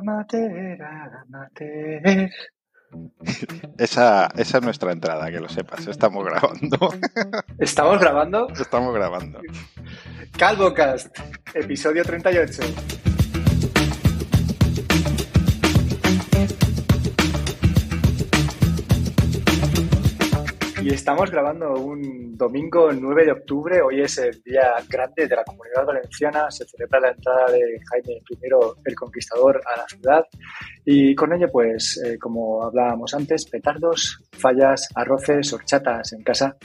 amateur, amateur. Esa, esa es nuestra entrada, que lo sepas. Estamos grabando. ¿Estamos grabando? Estamos grabando. Calvocast, episodio 38. Estamos grabando un domingo 9 de octubre. Hoy es el día grande de la comunidad valenciana. Se celebra la entrada de Jaime I, el Conquistador, a la ciudad. Y con ello, pues, eh, como hablábamos antes, petardos, fallas, arroces, horchatas en casa.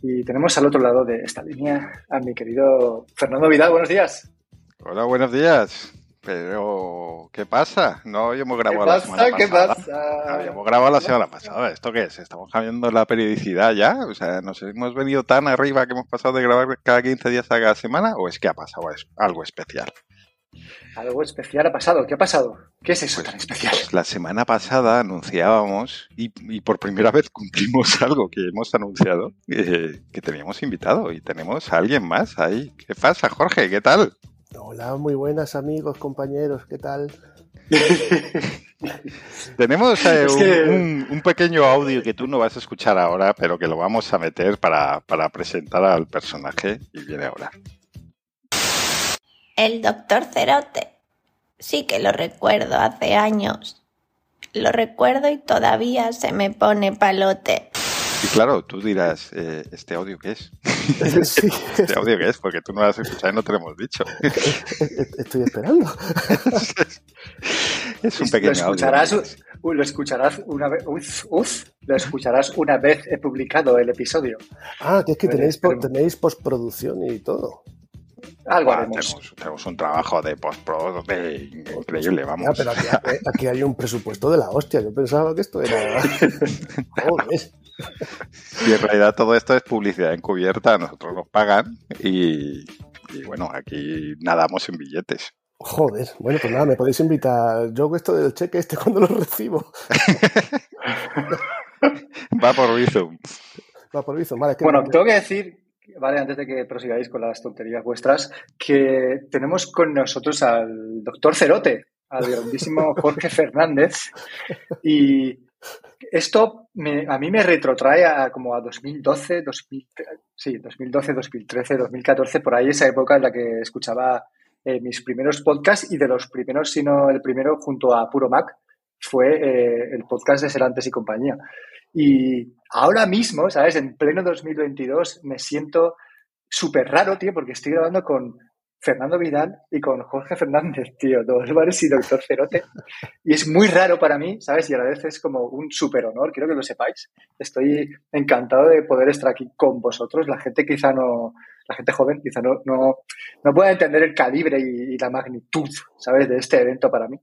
Y tenemos al otro lado de esta línea a mi querido Fernando Vidal. Buenos días. Hola, buenos días. Pero, ¿qué pasa? No habíamos grabado ¿Qué la semana ¿Qué pasada. pasa? Habíamos grabado la semana pasada. ¿Esto qué es? ¿Estamos cambiando la periodicidad ya? O sea, ¿nos hemos venido tan arriba que hemos pasado de grabar cada 15 días a cada semana? ¿O es que ha pasado algo especial? Algo especial ha pasado. ¿Qué ha pasado? ¿Qué es eso Pues- tan especial? Pues la semana pasada anunciábamos, y, y por primera vez cumplimos algo que hemos anunciado, eh, que teníamos invitado y tenemos a alguien más ahí. ¿Qué pasa, Jorge? ¿Qué tal? Hola, muy buenas amigos, compañeros, ¿qué tal? Tenemos eh, Es un, que- un- un pequeño audio que tú no vas a escuchar ahora, pero que lo vamos a meter para, para presentar al personaje y viene ahora. El doctor Cerote. Sí que lo recuerdo hace años. Lo recuerdo y todavía se me pone palote. Y claro, tú dirás, eh, ¿este audio qué es? Sí, ¿Este audio qué es? Porque tú no lo has escuchado y no te lo hemos dicho. estoy esperando. es un lo pequeño escucharás, audio. u- lo escucharás una vez. Uf, uf, lo escucharás una vez he publicado el episodio. Ah, que es que tenéis, tenéis postproducción y todo. Algo haremos. tenemos, tenemos un trabajo de postpro de increíble, Ya, vamos. pero aquí, eh, aquí hay un presupuesto de la hostia. Yo pensaba que esto era. Joder. Y en realidad todo esto es publicidad encubierta, nosotros nos pagan y, y bueno, aquí nadamos en billetes. Joder. Bueno, pues nada, me podéis invitar. Yo esto del cheque este cuando lo recibo. Va por Bizum. Va por Bizum. Vale, es que Bueno, tengo que decir, vale, antes de que prosigáis con las tonterías vuestras, que tenemos con nosotros al doctor Cerote, al grandísimo Jorge Fernández. Y esto a mí me retrotrae a como a 2012, 2000, sí, 2012, 2013, 2014, por ahí esa época en la que escuchaba eh, mis primeros podcasts y de los primeros, si no el primero, junto a Puro Mac, fue eh, el podcast de Serantes y compañía. Y ahora mismo, ¿sabes? En pleno 2022 me siento súper raro, tío, porque estoy grabando con Fernando Vidal y con Jorge Fernández, tío, dos bares y Doctor Cerote. Y es muy raro para mí, ¿sabes? Y a la vez es como un súper honor, quiero que lo sepáis. Estoy encantado de poder estar aquí con vosotros. La gente quizá no, la gente joven quizá no, no, no pueda entender el calibre y, y la magnitud, ¿sabes? De este evento para mí.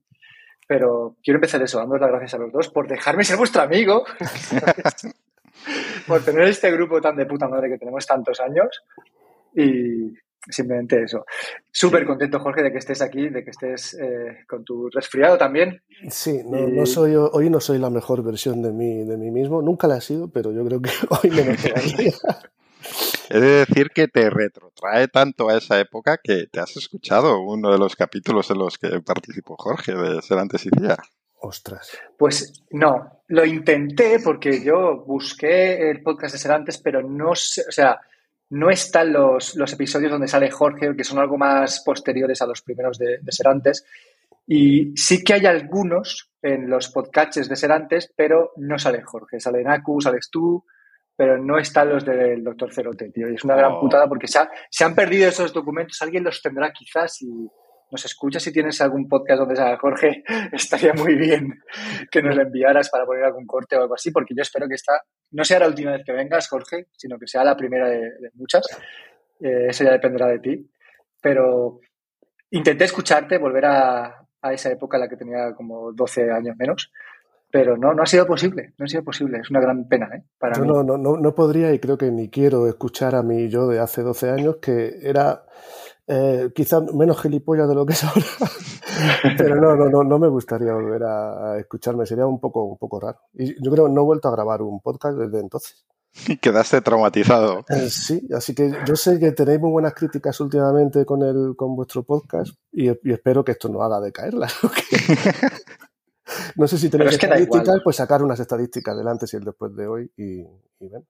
Pero quiero empezar eso, dándoos las gracias a los dos por dejarme ser vuestro amigo, por tener este grupo tan de puta madre que tenemos tantos años y simplemente eso. Súper contento, Jorge, de que estés aquí, de que estés eh, con tu resfriado también. Sí, no, Y- no soy, hoy no soy la mejor versión de mí, de mí mismo. Nunca la he sido, pero yo creo que hoy menos todavía. He de decir que te retrotrae tanto a esa época que te has escuchado uno de los capítulos en los que participó Jorge de Ser antes y día. Ostras. Pues no, lo intenté porque yo busqué el podcast de Serantes, pero no sé, o sea, no están los, los episodios donde sale Jorge, que son algo más posteriores a los primeros de, de Serantes. Y sí que hay algunos en los podcasts de Serantes, pero no sale Jorge. Sale Naku, sales tú, pero no están los del Doctor Cerote, tío. Y es una gran Oh. putada porque se, ha- se han perdido esos documentos. Alguien los tendrá quizás y nos escucha si tienes algún podcast donde salga Jorge, estaría muy bien que nos lo enviaras para poner algún corte o algo así, porque yo espero que esta no sea la última vez que vengas, Jorge, sino que sea la primera de, de muchas. Eh, eso ya dependerá de ti. Pero intenté escucharte, volver a, a esa época en la que tenía como 12 años menos, pero no, no ha sido posible, no ha sido posible. Es una gran pena, ¿eh? Para Yo mí. no, no, no, no podría y creo que ni quiero escuchar a mi yo de hace 12 años, que era eh, quizá menos gilipollas de lo que es ahora. Pero no, no, no, no me gustaría volver a, escucharme, sería un poco, un poco raro. Y yo creo que no he vuelto a grabar un podcast desde entonces. Y quedaste traumatizado. Eh, sí, así que yo sé que tenéis muy buenas críticas últimamente con el con vuestro podcast y, y espero que esto no haga decaerlas. no sé si tenéis es que da estadísticas, pues sacar unas estadísticas del antes y el después de hoy y, y vemos.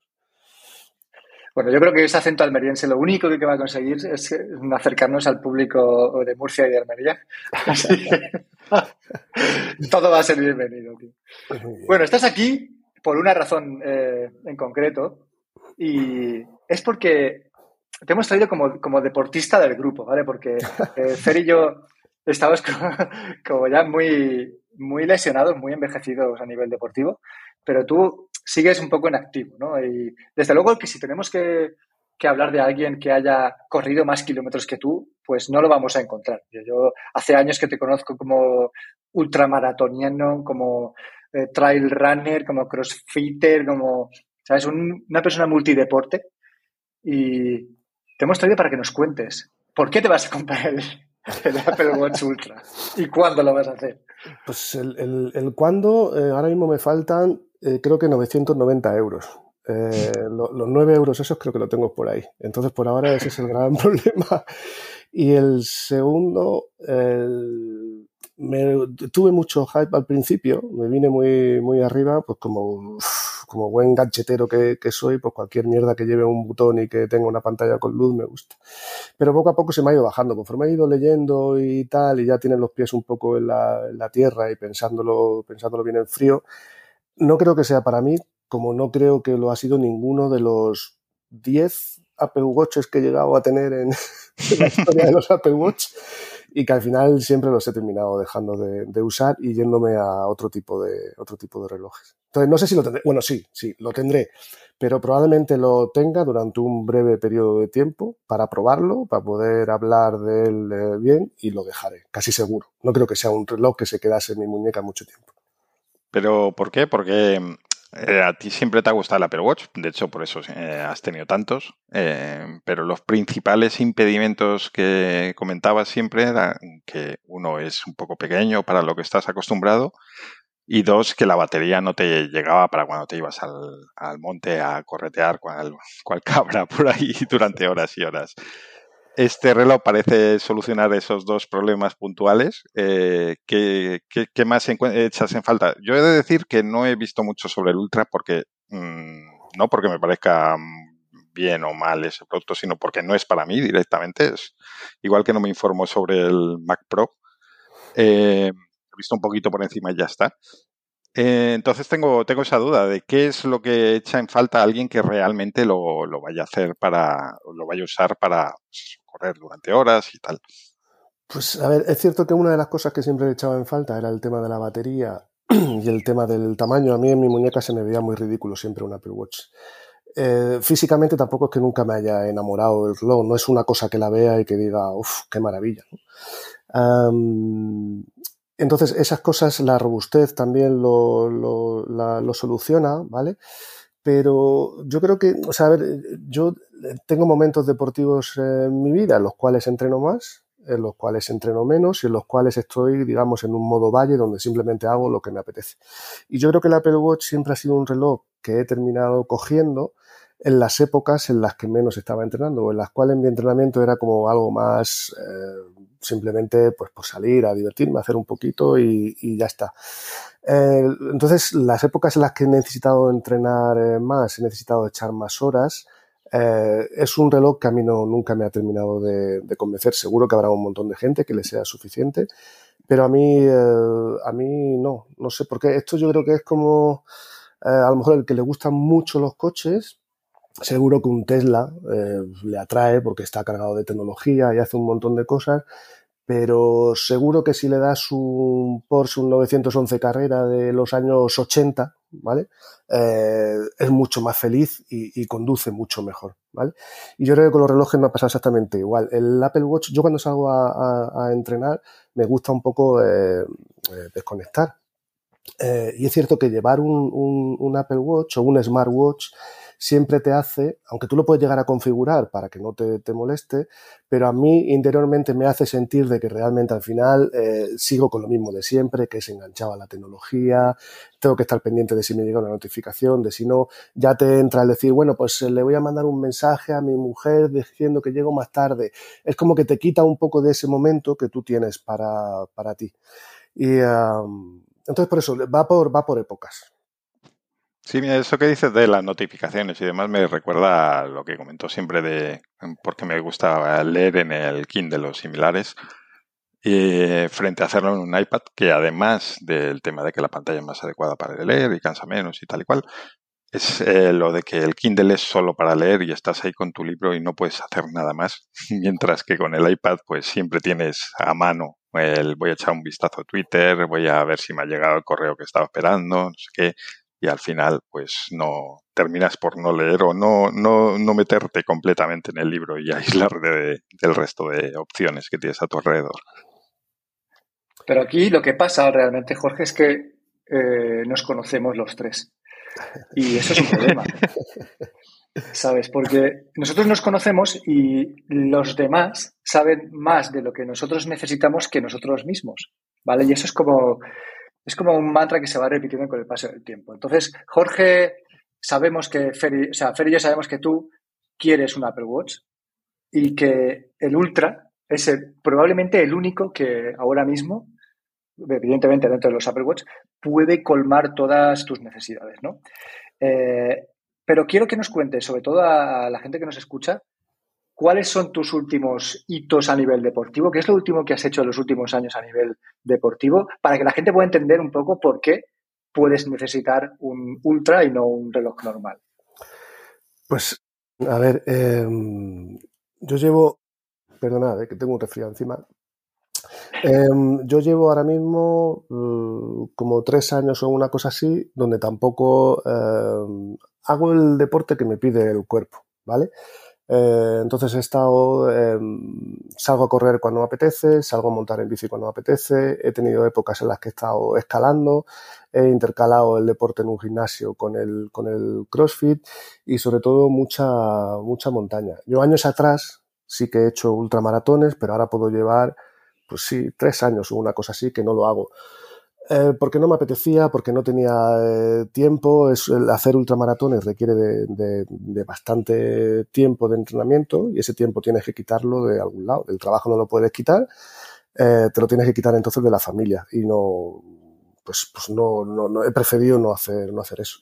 Bueno, yo creo que ese acento almeriense lo único que va a conseguir es acercarnos al público de Murcia y de Almería. Así que todo va a ser bienvenido. Tío. Bien. Bueno, estás aquí por una razón eh, en concreto y es porque te hemos traído como, como deportista del grupo, ¿vale? Porque eh, Fer y yo estamos como, como ya muy, muy lesionados, muy envejecidos a nivel deportivo, pero tú sigues un poco en activo, ¿no? Y desde luego que si tenemos que, que hablar de alguien que haya corrido más kilómetros que tú, pues no lo vamos a encontrar. Yo, yo hace años que te conozco como ultramaratoniano, como eh, trail runner, como crossfitter, como, ¿sabes? Un- una persona multideporte. Y te hemos traído para que nos cuentes por qué te vas a comprar el, el Apple Watch Ultra y cuándo lo vas a hacer. Pues el, el, el cuándo, eh, ahora mismo me faltan, eh, creo que 990 euros. Eh, lo- los 9 euros esos creo que lo tengo por ahí. Entonces, por ahora ese es el gran problema. Y el segundo, el- me, tuve mucho hype al principio, me vine muy, muy arriba, pues como, como buen gadgetero que, que soy, pues cualquier mierda que lleve un botón y que tenga una pantalla con luz me gusta. Pero poco a poco se me ha ido bajando, conforme he ido leyendo y tal, y ya tienes los pies un poco en la, en la tierra y pensándolo, pensándolo bien en frío, no creo que sea para mí, como no creo que lo ha sido ninguno de los 10 Apple Watches que he llegado a tener en, la historia de los Apple Watch y que al final siempre los he terminado dejando de, de usar y yéndome a otro tipo de otro tipo de relojes. Entonces no sé si lo tendré, bueno sí, sí, lo tendré, pero probablemente lo tenga durante un breve periodo de tiempo para probarlo, para poder hablar de él eh, bien y lo dejaré, casi seguro. No creo que sea un reloj que se quedase en mi muñeca mucho tiempo. ¿Pero por qué? Porque eh, a ti siempre te ha gustado el Apple Watch, de hecho por eso eh, has tenido tantos, eh, pero los principales impedimentos que comentabas siempre eran que uno es un poco pequeño para lo que estás acostumbrado y dos, que la batería no te llegaba para cuando te ibas al, al monte a corretear cual, cual cabra por ahí durante horas y horas. Este reloj parece solucionar esos dos problemas puntuales. Eh, ¿qué, más echas en falta? Yo he de decir que no he visto mucho sobre el Ultra porque mmm, no porque me parezca bien o mal ese producto, sino porque no es para mí directamente. Es igual que no me informo sobre el Mac Pro. Eh, he visto un poquito por encima y ya está. Eh, entonces tengo, tengo esa duda de qué es lo que echa en falta a alguien que realmente lo, lo vaya a hacer para, lo vaya a usar para pues, correr durante horas y tal. Pues a ver, es cierto que una de las cosas que siempre he echado en falta era el tema de la batería y el tema del tamaño. A mí en mi muñeca se me veía muy ridículo siempre un Apple Watch. Eh, físicamente tampoco es que nunca me haya enamorado del reloj, no es una cosa que la vea y que diga, uff, qué maravilla. Entonces, esas cosas, la robustez también lo, lo, lo, soluciona, ¿vale? Pero yo creo que, o sea, a ver, yo tengo momentos deportivos en mi vida en los cuales entreno más, en los cuales entreno menos y en los cuales estoy, digamos, en un modo valle donde simplemente hago lo que me apetece. Y yo creo que el Apple Watch siempre ha sido un reloj que he terminado cogiendo en las épocas en las que menos estaba entrenando en las cuales mi entrenamiento era como algo más eh, simplemente pues por salir a divertirme, a hacer un poquito y, y ya está. Eh, entonces, las épocas en las que he necesitado entrenar eh, más, he necesitado echar más horas, eh, es un reloj que a mí no, nunca me ha terminado de, de, convencer. Seguro que habrá un montón de gente que le sea suficiente, pero a mí, a mí no, no sé por qué. Esto yo creo que es como a lo mejor el que le gustan mucho los coches, seguro que un Tesla eh, le atrae porque está cargado de tecnología y hace un montón de cosas, pero seguro que si le das un Porsche, un 911 carrera de los años 80, ¿vale? Eh, es mucho más feliz y, conduce mucho mejor, ¿vale? Y yo creo que con los relojes me ha pasado exactamente igual. El Apple Watch, yo cuando salgo a, entrenar, me gusta un poco eh, desconectar. Y es cierto que llevar un, Apple Watch o un smartwatch siempre te hace, aunque tú lo puedes llegar a configurar para que no te, te moleste, pero a mí interiormente me hace sentir de que realmente al final eh, sigo con lo mismo de siempre, que es enganchado a la tecnología, tengo que estar pendiente de si me llega una notificación, de si no, ya te entra el decir, bueno, pues eh, le voy a mandar un mensaje a mi mujer diciendo que llego más tarde. Es como que te quita un poco de ese momento que tú tienes para, para ti. Y entonces por eso va por, va por épocas. Sí, eso que dices de las notificaciones y demás me recuerda a lo que comentó siempre de porque me gusta leer en el Kindle o similares y frente a hacerlo en un iPad, que además del tema de que la pantalla es más adecuada para leer y cansa menos y tal y cual, es eh, lo de que el Kindle es solo para leer y estás ahí con tu libro y no puedes hacer nada más, mientras que con el iPad pues siempre tienes a mano el voy a echar un vistazo a Twitter, voy a ver si me ha llegado el correo que estaba esperando, no sé qué, y al final pues no terminas por no leer o no, no, no meterte completamente en el libro y aislarte de, del resto de opciones que tienes a tu alrededor. Pero aquí lo que pasa realmente, Jorge, es que eh, nos conocemos los tres. Y eso es un problema. ¿Sabes? Porque nosotros nos conocemos y los demás saben más de lo que nosotros necesitamos que nosotros mismos. ¿Vale? Y eso es como es como un mantra que se va repitiendo con el paso del tiempo. Entonces, Jorge, sabemos que Fer, o sea, y yo sabemos que tú quieres un Apple Watch y que el Ultra es probablemente el único que ahora mismo, evidentemente dentro de los Apple Watch, puede colmar todas tus necesidades, ¿no? Eh, pero quiero que nos cuentes, sobre todo a la gente que nos escucha, ¿Cuáles son tus últimos hitos a nivel deportivo? ¿Qué es lo último que has hecho en los últimos años a nivel deportivo? Para que la gente pueda entender un poco por qué puedes necesitar un ultra y no un reloj normal. Pues, a ver, em, yo llevo, perdonad, eh, que tengo un resfriado encima. Em, yo llevo ahora mismo mm, como tres años o una cosa así, donde tampoco em, hago el deporte que me pide el cuerpo, ¿vale? Eh, entonces he estado, em, salgo a correr cuando me apetece, salgo a montar en bici cuando me apetece, he tenido épocas en las que he estado escalando, he intercalado el deporte en un gimnasio con el, con el CrossFit y sobre todo mucha, mucha montaña. Yo años atrás sí que he hecho ultramaratones, pero ahora puedo llevar, pues sí, tres años o una cosa así que no lo hago. Eh, porque no me apetecía, porque no tenía eh, tiempo. Es, el hacer ultramaratones requiere de, bastante tiempo de entrenamiento y ese tiempo tienes que quitarlo de algún lado. Del trabajo no lo puedes quitar, eh, te lo tienes que quitar entonces de la familia y no, pues, pues no, no, no, he preferido no hacer, no hacer eso.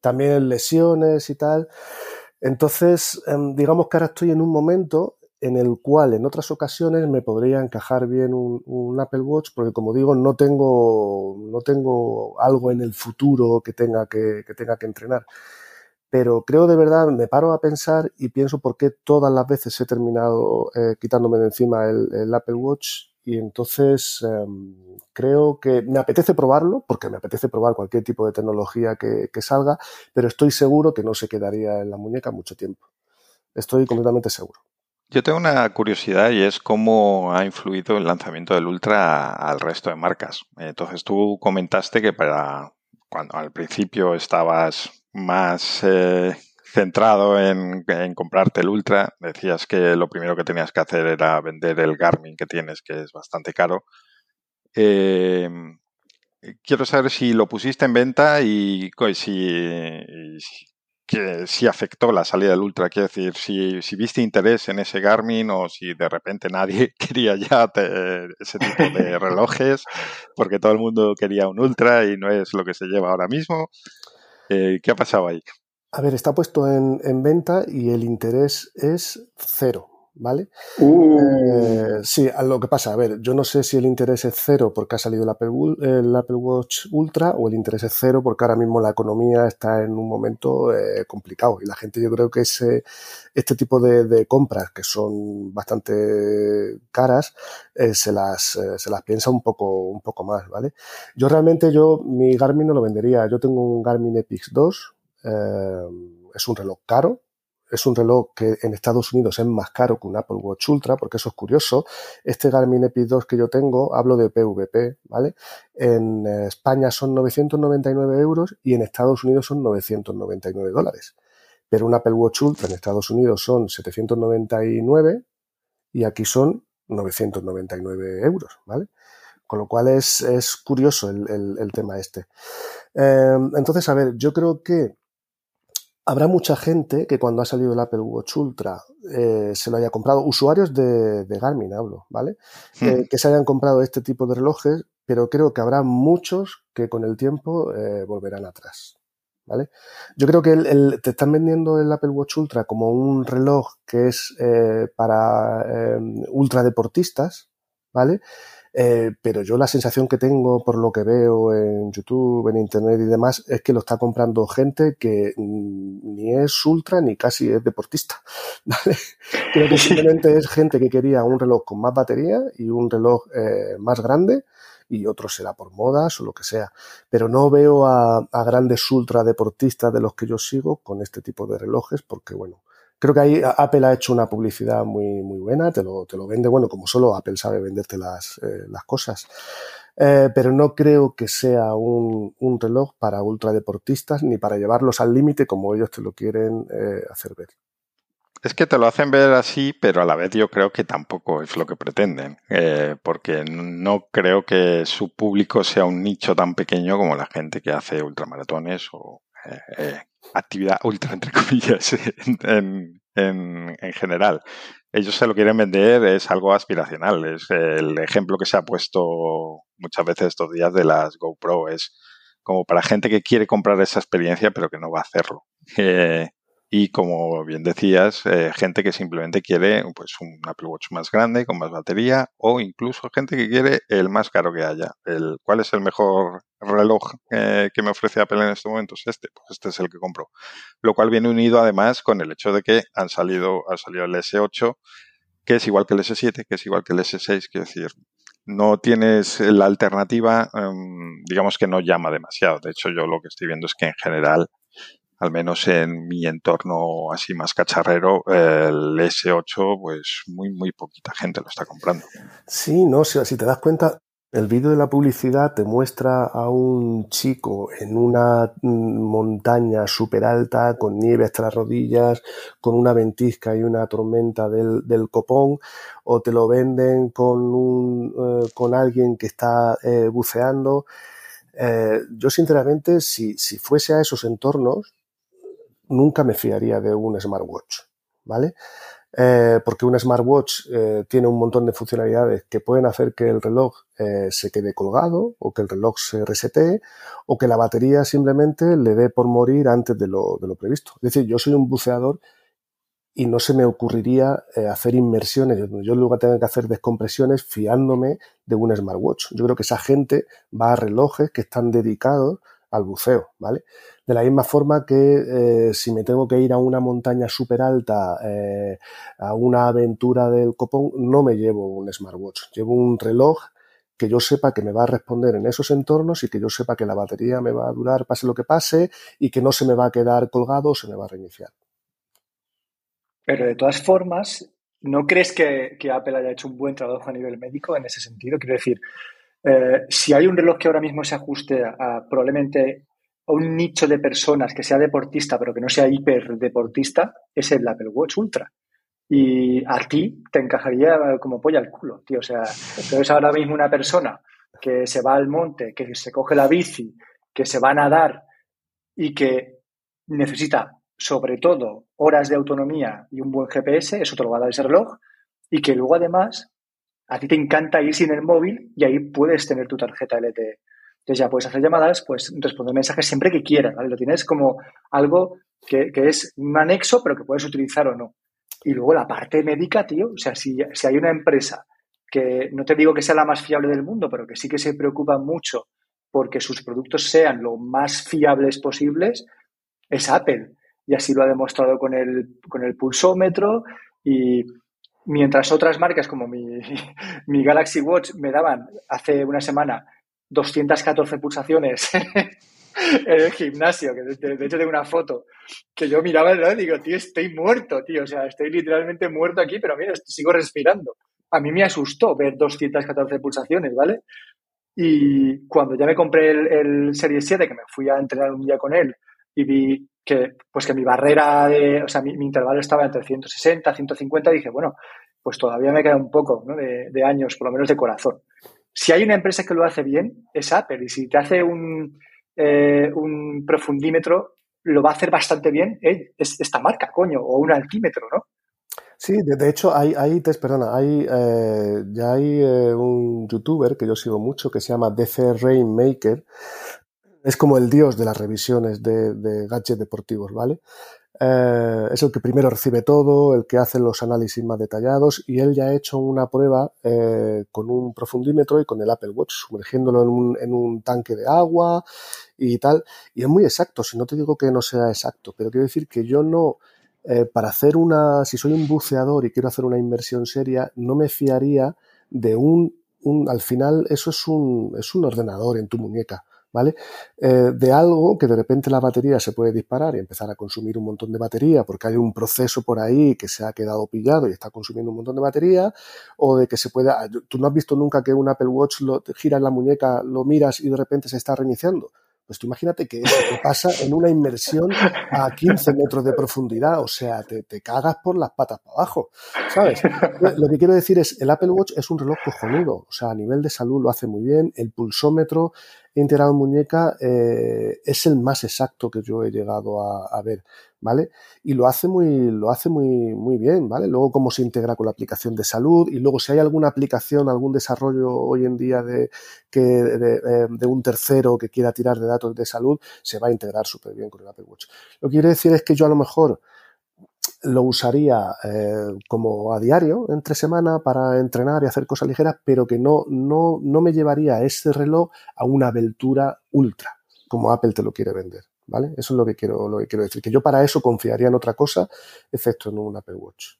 También lesiones y tal. Entonces, em, digamos que ahora estoy en un momento en el cual en otras ocasiones me podría encajar bien un, Apple Watch, porque como digo, no tengo, no tengo algo en el futuro que tenga que, tenga que entrenar. Pero creo de verdad, me paro a pensar y pienso por qué todas las veces he terminado eh, quitándome de encima el, Apple Watch y entonces em, creo que me apetece probarlo, porque me apetece probar cualquier tipo de tecnología que, que salga, pero estoy seguro que no se quedaría en la muñeca mucho tiempo. Estoy completamente seguro. Yo tengo una curiosidad y es cómo ha influido el lanzamiento del Ultra al resto de marcas. Entonces tú comentaste que para cuando al principio estabas más eh, centrado en, comprarte el Ultra, decías que lo primero que tenías que hacer era vender el Garmin que tienes, que es bastante caro. Eh, quiero saber si lo pusiste en venta y, si, que si afectó la salida del Ultra. Quiero decir, si, si, viste interés en ese Garmin o si de repente nadie quería ya ese tipo de relojes, porque todo el mundo quería un Ultra y no es lo que se lleva ahora mismo. Eh, ¿Qué ha pasado ahí? A ver, está puesto en, en venta y el interés es cero. ¿Vale? Uh. Eh, sí, lo que pasa, a ver, yo no sé si el interés es cero porque ha salido el Apple, el Apple Watch Ultra o el interés es cero porque ahora mismo la economía está en un momento eh, complicado y la gente yo creo que ese, este tipo de, compras que son bastante caras eh, se, las, se las piensa un poco, un poco más, ¿vale? Yo realmente yo mi Garmin no lo vendería, yo tengo un Garmin Epix 2, es un reloj caro, es un reloj que en Estados Unidos es más caro que un Apple Watch Ultra, porque eso es curioso. Este Garmin Epic 2 que yo tengo, hablo de PVP, ¿vale? En eh, España son 999 euros y en Estados Unidos son 999 dólares. pero un Apple Watch Ultra en Estados Unidos son 799 y aquí son 999 euros, ¿vale? Con lo cual es, curioso el, tema este. Em, entonces, a ver, yo creo que habrá mucha gente que cuando ha salido el Apple Watch Ultra eh, se lo haya comprado, usuarios de, Garmin hablo, ¿vale? Hmm. Eh, que se hayan comprado este tipo de relojes, pero creo que habrá muchos que con el tiempo eh, volverán atrás. ¿Vale? Yo creo que te están vendiendo el Apple Watch Ultra como un reloj que es para em, ultradeportistas, ¿vale? Eh, pero yo la sensación que tengo por lo que veo en YouTube, en Internet y demás, es que lo está comprando gente que ni es ultra ni casi es deportista. ¿vale? Creo que simplemente es gente que quería un reloj con más batería y un reloj eh, más grande y otro será por modas o lo que sea. Pero no veo a, a grandes ultra deportistas de los que yo sigo con este tipo de relojes porque, bueno, creo que ahí Apple ha hecho una publicidad muy, muy buena, te lo, te lo vende, bueno, como solo Apple sabe venderte las, eh, las cosas. Eh, pero no creo que sea un, un, reloj para ultradeportistas ni para llevarlos al límite como ellos te lo quieren eh, hacer ver. Es que te lo hacen ver así, pero a la vez yo creo que tampoco es lo que pretenden, porque no creo que su público sea un nicho tan pequeño como la gente que hace ultramaratones o actividad ultra, entre comillas, en, en, en, general. Ellos se lo quieren vender, es algo aspiracional. Es el ejemplo que se ha puesto muchas veces estos días de las GoPro. Es como para gente que quiere comprar esa experiencia, pero que no va a hacerlo. Eh, y como bien decías, eh, gente que simplemente quiere pues un Apple Watch más grande, con más batería, o incluso gente que quiere el más caro que haya. El, ¿Cuál es el mejor reloj eh, que me ofrece Apple en este momento? Es este, pues este es el que compro. Lo cual viene unido además con el hecho de que han salido, ha salido el S8, que es igual que el S7, que es igual que el S6, quiero decir, no tienes la alternativa, em, digamos que no llama demasiado. De hecho, yo lo que estoy viendo es que en general al menos en mi entorno así más cacharrero, el S8, pues muy, muy poquita gente lo está comprando. Sí, no, si, si te das cuenta, el vídeo de la publicidad te muestra a un chico en una montaña súper alta, con nieve hasta las rodillas, con una ventisca y una tormenta del, del copón, o te lo venden con, un, eh, con alguien que está eh, buceando. Eh, yo sinceramente, si, si fuese a esos entornos, nunca me fiaría de un smartwatch, ¿vale? Eh, porque un smartwatch eh, tiene un montón de funcionalidades que pueden hacer que el reloj eh, se quede colgado o que el reloj se resetee o que la batería simplemente le dé por morir antes de lo, de lo previsto. Es decir, yo soy un buceador y no se me ocurriría hacer inmersiones. Yo luego tengo que hacer descompresiones fiándome de un smartwatch. Yo creo que esa gente va a relojes que están dedicados al buceo, ¿vale? De la misma forma que eh, si me tengo que ir a una montaña súper alta, eh, a una aventura del copón, no me llevo un smartwatch, llevo un reloj que yo sepa que me va a responder en esos entornos y que yo sepa que la batería me va a durar pase lo que pase y que no se me va a quedar colgado o se me va a reiniciar. Pero de todas formas, ¿no crees que, que Apple haya hecho un buen trabajo a nivel médico en ese sentido? Quiero decir, eh, si hay un reloj que ahora mismo se ajuste a, probablemente a un nicho de personas que sea deportista, pero que no sea hiperdeportista, es el Apple Watch Ultra. Y a ti te encajaría como polla al culo, tío. O sea, entonces ahora mismo una persona que se va al monte, que se coge la bici, que se va a nadar y que necesita sobre todo horas de autonomía y un buen GPS, eso te lo va a dar ese reloj, y que luego además a ti te encanta ir sin el móvil y ahí puedes tener tu tarjeta LTE. Entonces ya puedes hacer llamadas, pues responder mensajes siempre que quieras, ¿vale? Lo tienes como algo que, es un anexo, pero que puedes utilizar o no. Y luego la parte médica, tío, o sea, si, si hay una empresa que no te digo que sea la más fiable del mundo, pero que sí que se preocupa mucho porque sus productos sean lo más fiables posibles, es Apple. Y así lo ha demostrado con el, con el pulsómetro y Mientras otras marcas como mi, Galaxy Watch me daban hace una semana 214 pulsaciones en el gimnasio, que de, hecho tengo una foto que yo miraba y digo, tío, estoy muerto, tío, o sea, estoy literalmente muerto aquí, pero mira, sigo respirando. A mí me asustó ver 214 pulsaciones, ¿vale? Y cuando ya me compré el, el Series 7, que me fui a entrenar un día con él y vi que, pues que mi barrera, de, o sea, mi, intervalo estaba entre 160, 150, dije, bueno, pues todavía me queda un poco de, años, por lo menos de corazón. Si hay una empresa que lo hace bien, es Apple. Y si te hace un, eh, un profundímetro, lo va a hacer bastante bien eh, es esta marca, coño, o un altímetro, ¿no? Sí, de, hecho, hay, hay test, perdona, hay, eh, ya hay un youtuber que yo sigo mucho que se llama DC Rainmaker. Es como el dios de las revisiones de, de gadgets deportivos, ¿vale? Eh, es el que primero recibe todo, el que hace los análisis más detallados y él ya ha hecho una prueba eh, con un profundímetro y con el Apple Watch, sumergiéndolo en un, en un, tanque de agua y tal. Y es muy exacto, si no te digo que no sea exacto, pero quiero decir que yo no, eh, para hacer una, si soy un buceador y quiero hacer una inversión seria, no me fiaría de un, un al final eso es un, es un ordenador en tu muñeca. ¿Vale? Eh, de algo que de repente la batería se puede disparar y empezar a consumir un montón de batería porque hay un proceso por ahí que se ha quedado pillado y está consumiendo un montón de batería, o de que se pueda. Tú no has visto nunca que un Apple Watch lo gira en la muñeca, lo miras y de repente se está reiniciando. Pues imagínate que eso te pasa en una inmersión a 15 metros de profundidad, o sea, te, cagas por las patas para abajo, ¿sabes? Lo que quiero decir es, el Apple Watch es un reloj cojonudo, o sea, a nivel de salud lo hace muy bien, el pulsómetro integrado en muñeca eh, es el más exacto que yo he llegado a, ver, ¿vale? Y lo hace muy, lo hace muy, muy bien, ¿vale? Luego cómo se integra con la aplicación de salud y luego si hay alguna aplicación, algún desarrollo hoy en día de, que, de, eh, de un tercero que quiera tirar de datos de salud, se va a integrar súper bien con el Apple Watch. Lo que quiero decir es que yo a lo mejor lo usaría eh, como a diario, entre semana, para entrenar y hacer cosas ligeras, pero que no, no, no me llevaría ese reloj a una aventura ultra, como Apple te lo quiere vender. ¿Vale? Eso es lo que quiero, lo que quiero decir. Que yo para eso confiaría en otra cosa, excepto en un Apple Watch.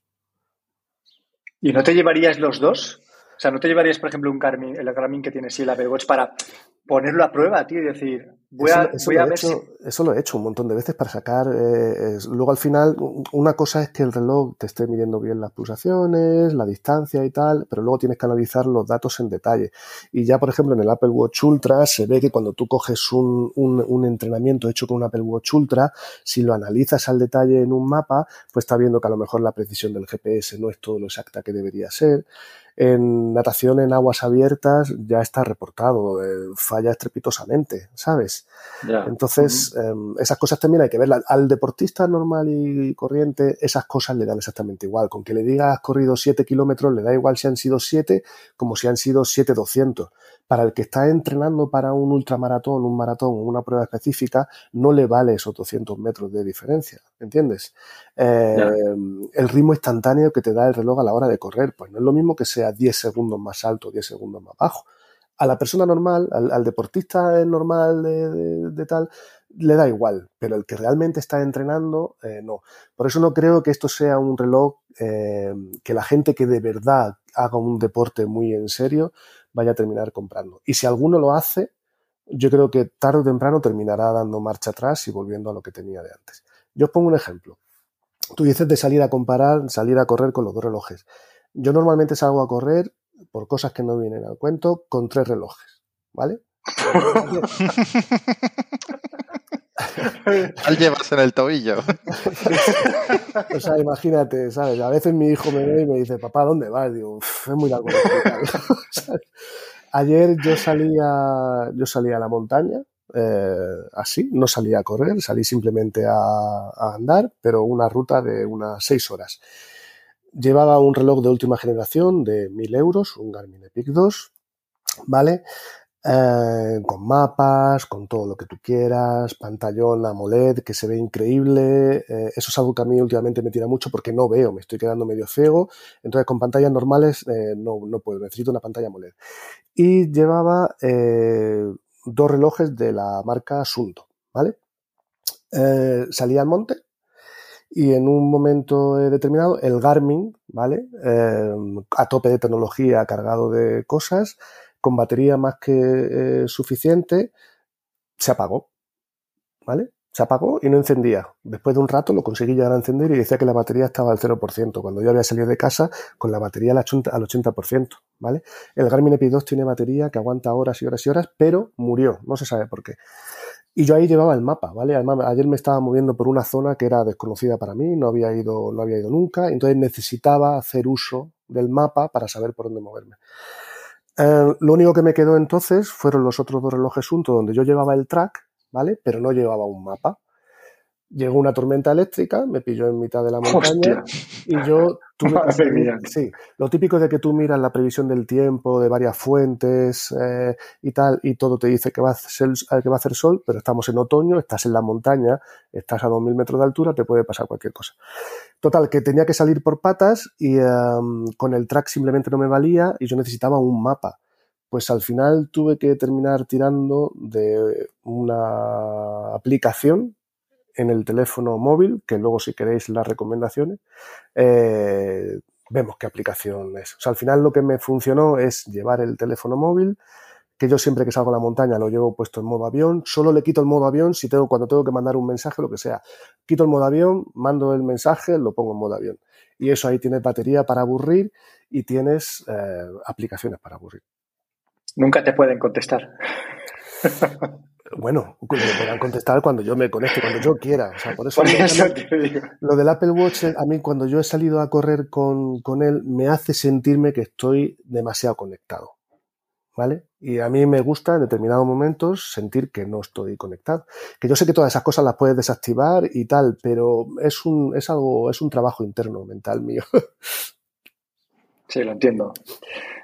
¿Y no te llevarías los dos? O sea, ¿no te llevarías, por ejemplo, un Garmin, el Garmin que tiene sí el Apple Watch para ponerlo a pruba, tío, y decir, voy a, eso, ver si... Eso lo he hecho un montón de veces para sacar... Eh, luego al final, una cosa es que el reloj te esté midiendo bien las pulsaciones, la distancia y tal, pero luego tienes que analizar los datos en detalle. Y ya, por ejemplo, en el Apple Watch Ultra se ve que cuando tú coges un, un, un entrenamiento hecho con un Apple Watch Ultra, si lo analizas al detalle en un mapa, pues está viendo que a lo mejor la precisión del GPS no es todo lo exacta que debería ser en natación en aguas abiertas ya está reportado, eh, falla estrepitosamente, ¿sabes? Entonces, em, esas cosas también hay que verlas. Al deportista normal y corriente, esas cosas le dan exactamente igual. Con que le digas has corrido 7 kilómetros, le da igual si han sido 7 como si han sido 7,200. Para el que está entrenando para un ultramaratón, un maratón o una prueba específica, no le vale esos 200 metros de diferencia, ¿entiendes? Em, el ritmo instantáneo que te da el reloj a la hora de correr, pues no es lo mismo que sea 10 segundos más alto, 10 segundos más bajo. A la persona normal, al, deportista normal de, tal, le da igual, pero el que realmente está entrenando, eh, no. Por eso no creo que esto sea un reloj eh, que la gente que de verdad haga un deporte muy en serio vaya a terminar comprando. Y si alguno lo hace, yo creo que tarde o temprano terminará dando marcha atrás y volviendo a lo que tenía de antes. Yo os pongo un ejemplo. Tú dices de salir a comparar, salir a correr con los dos relojes. Yo normalmente salgo a correr, por cosas que no vienen al cuento, con tres relojes, ¿vale? Al llevas en el tobillo. o sea, imagínate, ¿sabes? A veces mi hijo me ve y me dice, papá, ¿dónde vas? Digo, es muy largo. Ayer yo salía, yo salía a la montaña, eh, así, no salía a correr, salí simplemente a, a, andar, pero una ruta de unas seis horas. Llevaba un reloj de última generación de 1000 euros, un Garmin Epic 2, ¿vale? Eh, con mapas, con todo lo que tú quieras, pantallón AMOLED que se ve increíble. Eh, eso es algo que a mí últimamente me tira mucho porque no veo, me estoy quedando medio ciego. Entonces con pantallas normales eh, no, no, puedo, necesito una pantalla AMOLED. Y llevaba dos relojes de la marca Sunto, ¿vale? salía al monte y en un momento determinado el Garmin, ¿vale? A tope de tecnología, cargado de cosas, con batería más que eh, suficiente, se apagó, ¿vale? Se apagó y no encendía. Después de un rato lo conseguí llegar a encender y decía que la batería estaba al 0%, cuando yo había salido de casa con la batería al 80%, ¿vale? El Garmin Epi 2 tiene batería que aguanta horas y horas y horas, pero murió, no se sabe por qué. Y yo ahí llevaba el mapa, ¿vale? Ayer me estaba moviendo por una zona que era desconocida para mí, no había ido, no había ido nunca, entonces necesitaba hacer uso del mapa para saber por dónde moverme. Eh, lo único que me quedó entonces fueron los otros dos relojes juntos donde yo llevaba el track, ¿vale? Pero no llevaba un mapa. Llegó una tormenta eléctrica, me pilló en mitad de la montaña y yo tuve que sí, lo típico de que tú miras la previsión del tiempo de varias fuentes eh, y tal y todo te dice que va, a ser, que va a hacer sol, pero estamos en otoño, estás en la montaña, estás a 2.000 metros de altura, te puede pasar cualquier cosa. Total, que tenía que salir por patas y em, con el track simplemente no me valía y yo necesitaba un mapa. Pues al final tuve que terminar tirando de una aplicación en el teléfono móvil, que luego si queréis las recomendaciones, eh, vemos qué aplicación es. O sea, al final lo que me funcionó es llevar el teléfono móvil, que yo siempre que salgo a la montaña lo llevo puesto en modo avión, solo le quito el modo avión si tengo, cuando tengo que mandar un mensaje, lo que sea. Quito el modo avión, mando el mensaje, lo pongo en modo avión. Y eso ahí tienes batería para aburrir y tienes eh, aplicaciones para aburrir. Nunca te pueden contestar. Bueno, me podrán contestar cuando yo me conecte, cuando yo quiera. O sea, por eso, lo del Apple Watch, a mí cuando yo he salido a correr con, con, él, me hace sentirme que estoy demasiado conectado. ¿Vale? Y a mí me gusta en determinados momentos sentir que no estoy conectado. Que yo sé que todas esas cosas las puedes desactivar y tal, pero es un, es algo, es un trabajo interno mental mío. Sí, lo entiendo.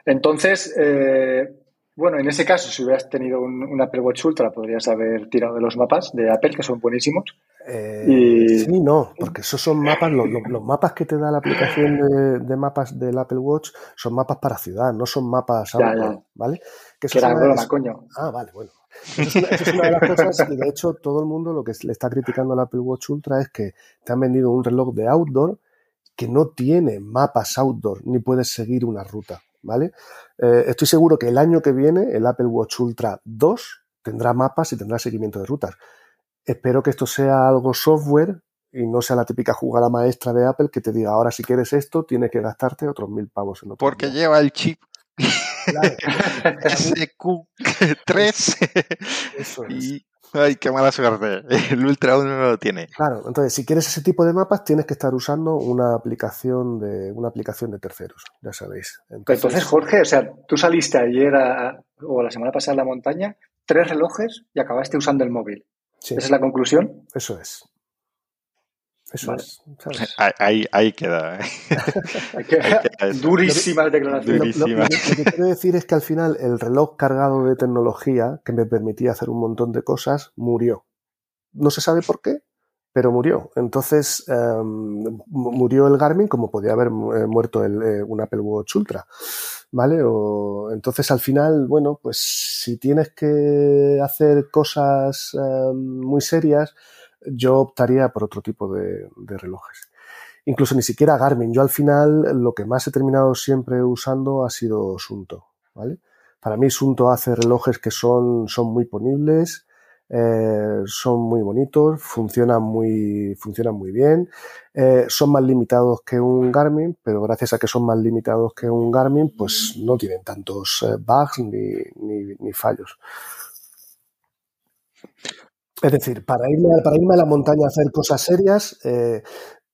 Entonces, eh, bueno, en ese caso, si hubieras tenido un, Apple Watch Ultra, podrías haber tirado de los mapas de Apple, que son buenísimos. Eh, sí, no, porque esos son mapas, los, mapas que te da la aplicación de, mapas del Apple Watch son mapas para ciudad, no son mapas ¿vale? Que, era broma, coño. Ah, vale, bueno. Eso es, una, de las cosas y de hecho todo el mundo lo que le está criticando al Apple Watch Ultra es que te han vendido un reloj de outdoor que no tiene mapas outdoor ni puedes seguir una ruta. ¿Vale? Eh, estoy seguro que el año que viene el Apple Watch Ultra 2 tendrá mapas y tendrá seguimiento de rutas. Espero que esto sea algo software y no sea la típica jugada maestra de Apple que te diga, ahora si quieres esto, tienes que gastarte otros mil pavos en otro. Porque lleva el chip SQ3 Eso es. Ay, qué mala suerte. El Ultra 1 no lo tiene. Claro, entonces si quieres ese tipo de mapas tienes que estar usando una aplicación de una aplicación de terceros, ya sabéis. Entonces, Jorge, o sea, tú saliste ayer o la semana pasada a la montaña, tres relojes y acabaste usando el móvil. ¿Esa es la conclusión? Eso es. Eso es. Ahí, ahí, queda. Durísima declaración. Lo, que quiero decir es que al final el reloj cargado de tecnología que me permitía hacer un montón de cosas murió. No se sabe por qué, pero murió. Entonces em, murió el Garmin como podía haber eh, muerto el, eh, un Apple Watch Ultra. ¿Vale? O, entonces al final, bueno, pues si tienes que hacer cosas em, muy serias, yo optaría por otro tipo de, relojes. Incluso ni siquiera Garmin. Yo al final lo que más he terminado siempre usando ha sido Sunto. ¿vale? Para mí Sunto hace relojes que son, son muy ponibles, eh, son muy bonitos, funcionan muy, funcionan muy bien, eh, son más limitados que un Garmin, pero gracias a que son más limitados que un Garmin, pues no tienen tantos eh, bugs ni, ni, ni fallos. Es decir, para irme, para irme a la montaña a hacer cosas serias, eh,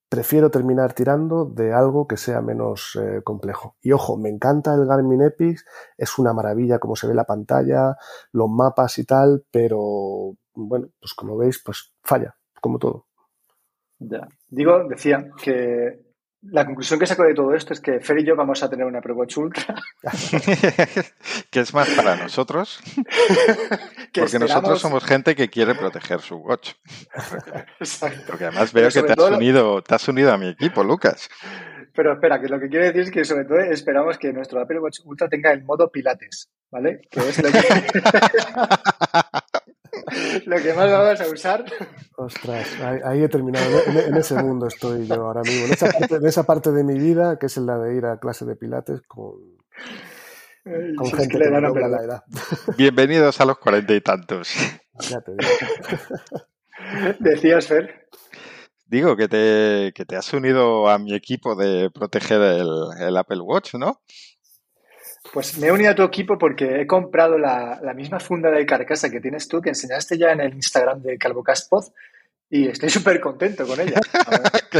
prefiero terminar tirando de algo que sea menos eh, complejo. Y ojo, me encanta el Garmin Epix, es una maravilla como se ve la pantalla, los mapas y tal, pero bueno, pues como veis, pues falla, como todo. Ya. Digo, decía que la conclusión que saco de todo esto es que Fer y yo vamos a tener una Watch Ultra. que es más para nosotros. porque nosotros somos gente que quiere proteger su watch. Exacto. Porque además veo que te has, unido, te has unido a mi equipo, Lucas. Pero espera, que lo que quiero decir es que sobre todo esperamos que nuestro Apple Watch Ultra tenga el modo Pilates, ¿vale? Que es lo que... lo que más vamos a usar. Ostras, ahí, he terminado. En, ese mundo estoy yo ahora mismo. En esa, parte, de mi vida, que es la de ir a clase de pilates con, con gente que, la edad. Bienvenidos a los cuarenta y tantos. Ya te digo. Decías, Fer. Digo que te, que te has unido a mi equipo de proteger el, el Apple Watch, ¿no? Pues me he unido a tu equipo porque he comprado la, la misma funda de carcasa que tienes tú, que enseñaste ya en el Instagram de CalvoCastPod, y estoy súper contento con ella.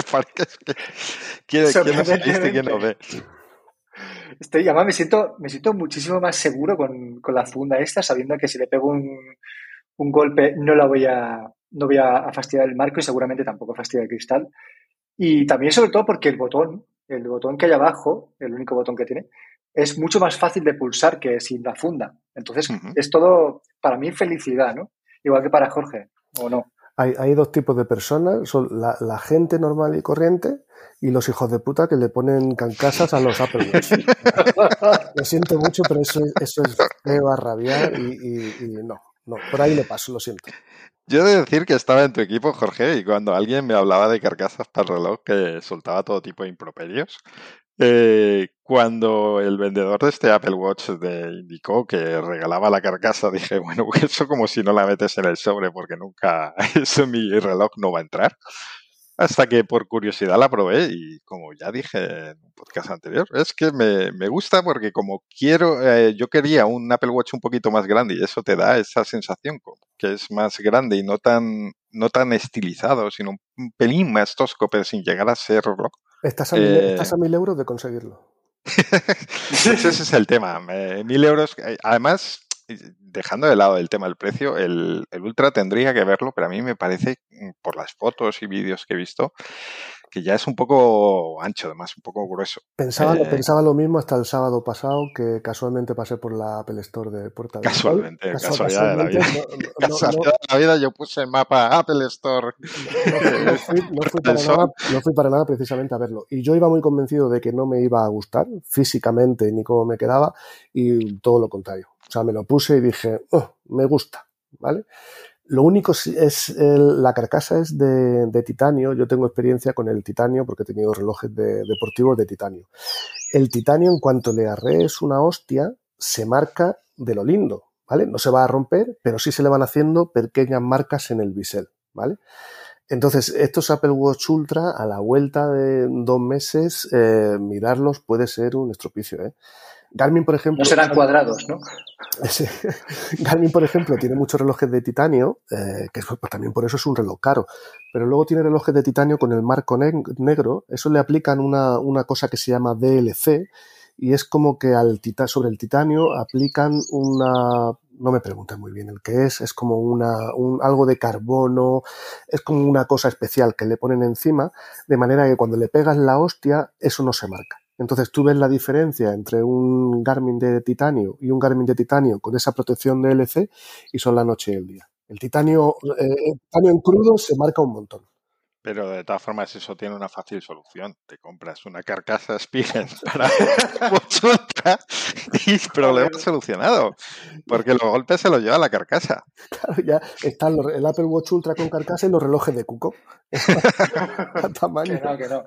que que que no ve. Estoy, además me siento, me siento muchísimo más seguro con, con, la funda esta, sabiendo que si le pego un, un golpe no la voy a, no voy a, fastidiar el marco y seguramente tampoco fastidiar el cristal. Y también sobre todo porque el botón, el botón que hay abajo, el único botón que tiene, es mucho más fácil de pulsar que sin la funda. Entonces, es todo, para mí, felicidad, ¿no? Igual que para Jorge, ¿o no? Hay, hay dos tipos de personas, son la, la, gente normal y corriente y los hijos de puta que le ponen cancasas a los Apple Watch. lo siento mucho, pero eso, eso es feo a rabiar y, y, y no, no, por ahí le paso, lo siento. Yo he de decir que estaba en tu equipo, Jorge, y cuando alguien me hablaba de carcasas para el reloj que soltaba todo tipo de improperios, eh, cuando el vendedor de este Apple Watch de indicó que regalaba la carcasa, dije, bueno, eso como si no la metes en el sobre porque nunca, eso mi reloj no va a entrar. Hasta que por curiosidad la probé y como ya dije en un podcast anterior, es que me, me gusta porque como quiero, eh, yo quería un Apple Watch un poquito más grande y eso te da esa sensación que es más grande y no tan, no tan estilizado, sino un pelín más tosco, pero sin llegar a ser reloj. Estás a, mil, eh... estás a mil euros de conseguirlo. pues ese es el tema. mil euros. eh, Además, dejando de lado el tema del precio, el, el, Ultra tendría que verlo, pero a mí me parece, mm, por las fotos y vídeos que he visto, que ya es un poco ancho, además, un poco grueso. Pensaba, eh, pensaba lo mismo hasta el sábado pasado, que casualmente pasé por la Apple Store de Puerta del Casualmente, casualidad de la vida. No, no, casualidad de la vida, yo puse el mapa Apple Store. No, fui, fui para nada, no fui para nada precisamente a verlo. Y yo iba muy convencido de que no me iba a gustar físicamente ni cómo me quedaba, y todo lo contrario. O sea, me lo puse y dije, oh, me gusta, ¿vale? Lo único es la carcasa es de, de, titanio. Yo tengo experiencia con el titanio porque he tenido relojes de, deportivos de titanio. El titanio, en cuanto le arrees una hostia, se marca de lo lindo, ¿vale? No se va a romper, pero sí se le van haciendo pequeñas marcas en el bisel, ¿vale? Entonces, estos Apple Watch Ultra, a la vuelta de dos meses, eh, mirarlos puede ser un estropicio, ¿eh? Garmin, por ejemplo. No serán cuadrados, ¿no? Sí. Garmin, por ejemplo, tiene muchos relojes de titanio, eh, que pues, también por eso es un reloj caro. Pero luego tiene relojes de titanio con el marco ne negro. Eso le aplican una, una, cosa que se llama DLC. Y es como que al tita sobre el titanio aplican una. No me pregunten muy bien el que es. Es como una, un, algo de carbono. Es como una cosa especial que le ponen encima. De manera que cuando le pegas la hostia, eso no se marca. Entonces tú ves la diferencia entre un Garmin de titanio y un Garmin de titanio con esa protección de LC y son la noche y el día. El titanio, eh, el titanio en crudo se marca un montón. Pero de todas formas eso tiene una fácil solución. Te compras una carcasa Spigen para otra y problema solucionado. Porque los golpes se los lleva la carcasa. Claro, ya están los, el Apple Watch Ultra con carcasa y los relojes de Cuco. a tamaño. Que no, que no.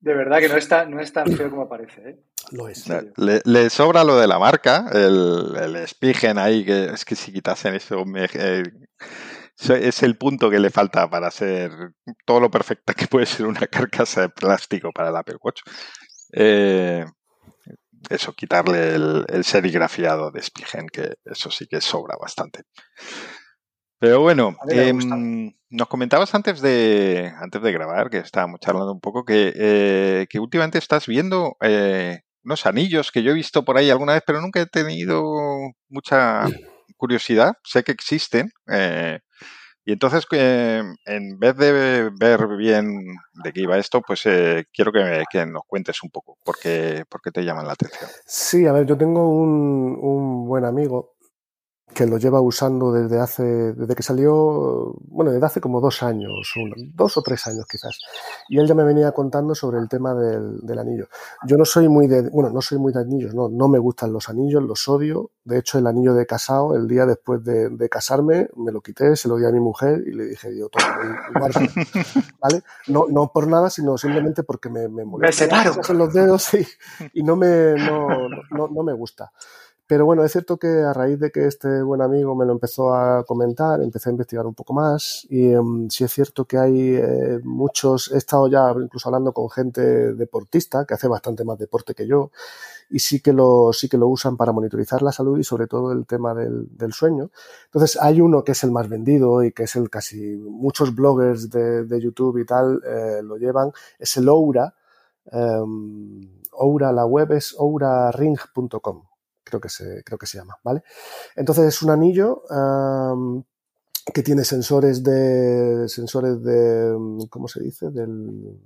De verdad que no está, no es tan feo como parece. ¿eh? Lo es. Le, le, sobra lo de la marca, el, el Spigen ahí, que es que si quitasen eso me, eh, es el punto que le falta para ser todo lo perfecta que puede ser una carcasa de plástico para el Apple Watch. Eh, eso, quitarle el, el, serigrafiado de Spigen, que eso sí que sobra bastante. Pero bueno, eh, nos comentabas antes de, antes de grabar, que estábamos charlando un poco, que, eh, que últimamente estás viendo eh, unos anillos que yo he visto por ahí alguna vez, pero nunca he tenido mucha curiosidad. Sé que existen. Eh, y entonces, eh, en vez de ver bien de qué iba esto, pues eh, quiero que, me, nos cuentes un poco por qué te llaman la atención. Sí, a ver, yo tengo un, un buen amigo que lo lleva usando desde hace, desde que salió, bueno, desde hace como dos años, uno, dos o tres años quizás. Y él ya me venía contando sobre el tema del, del, anillo. Yo no soy muy de, bueno, no soy muy de anillos, no, no me gustan los anillos, los odio. De hecho, el anillo de casado, el día después de, de casarme, me lo quité, se lo di a mi mujer y le dije, yo, guárdalo. ¿Vale? No, no por nada, sino simplemente porque me, me molesta. Me separo. los dedos y, y no me, no, no, no me gusta. Pero bueno, es cierto que a raíz de que este buen amigo me lo empezó a comentar, empecé a investigar un poco más y um, sí es cierto que hay eh, muchos, he estado ya incluso hablando con gente deportista que hace bastante más deporte que yo y sí que lo, sí que lo usan para monitorizar la salud y sobre todo el tema del, del sueño. Entonces hay uno que es el más vendido y que es el casi muchos bloggers de, de YouTube y tal eh, lo llevan, es el Oura. Um, Oura, la web es ouraring.com, creo que se, creo que se llama, ¿vale? Entonces es un anillo um, que tiene sensores de, sensores de, ¿cómo se dice? Del,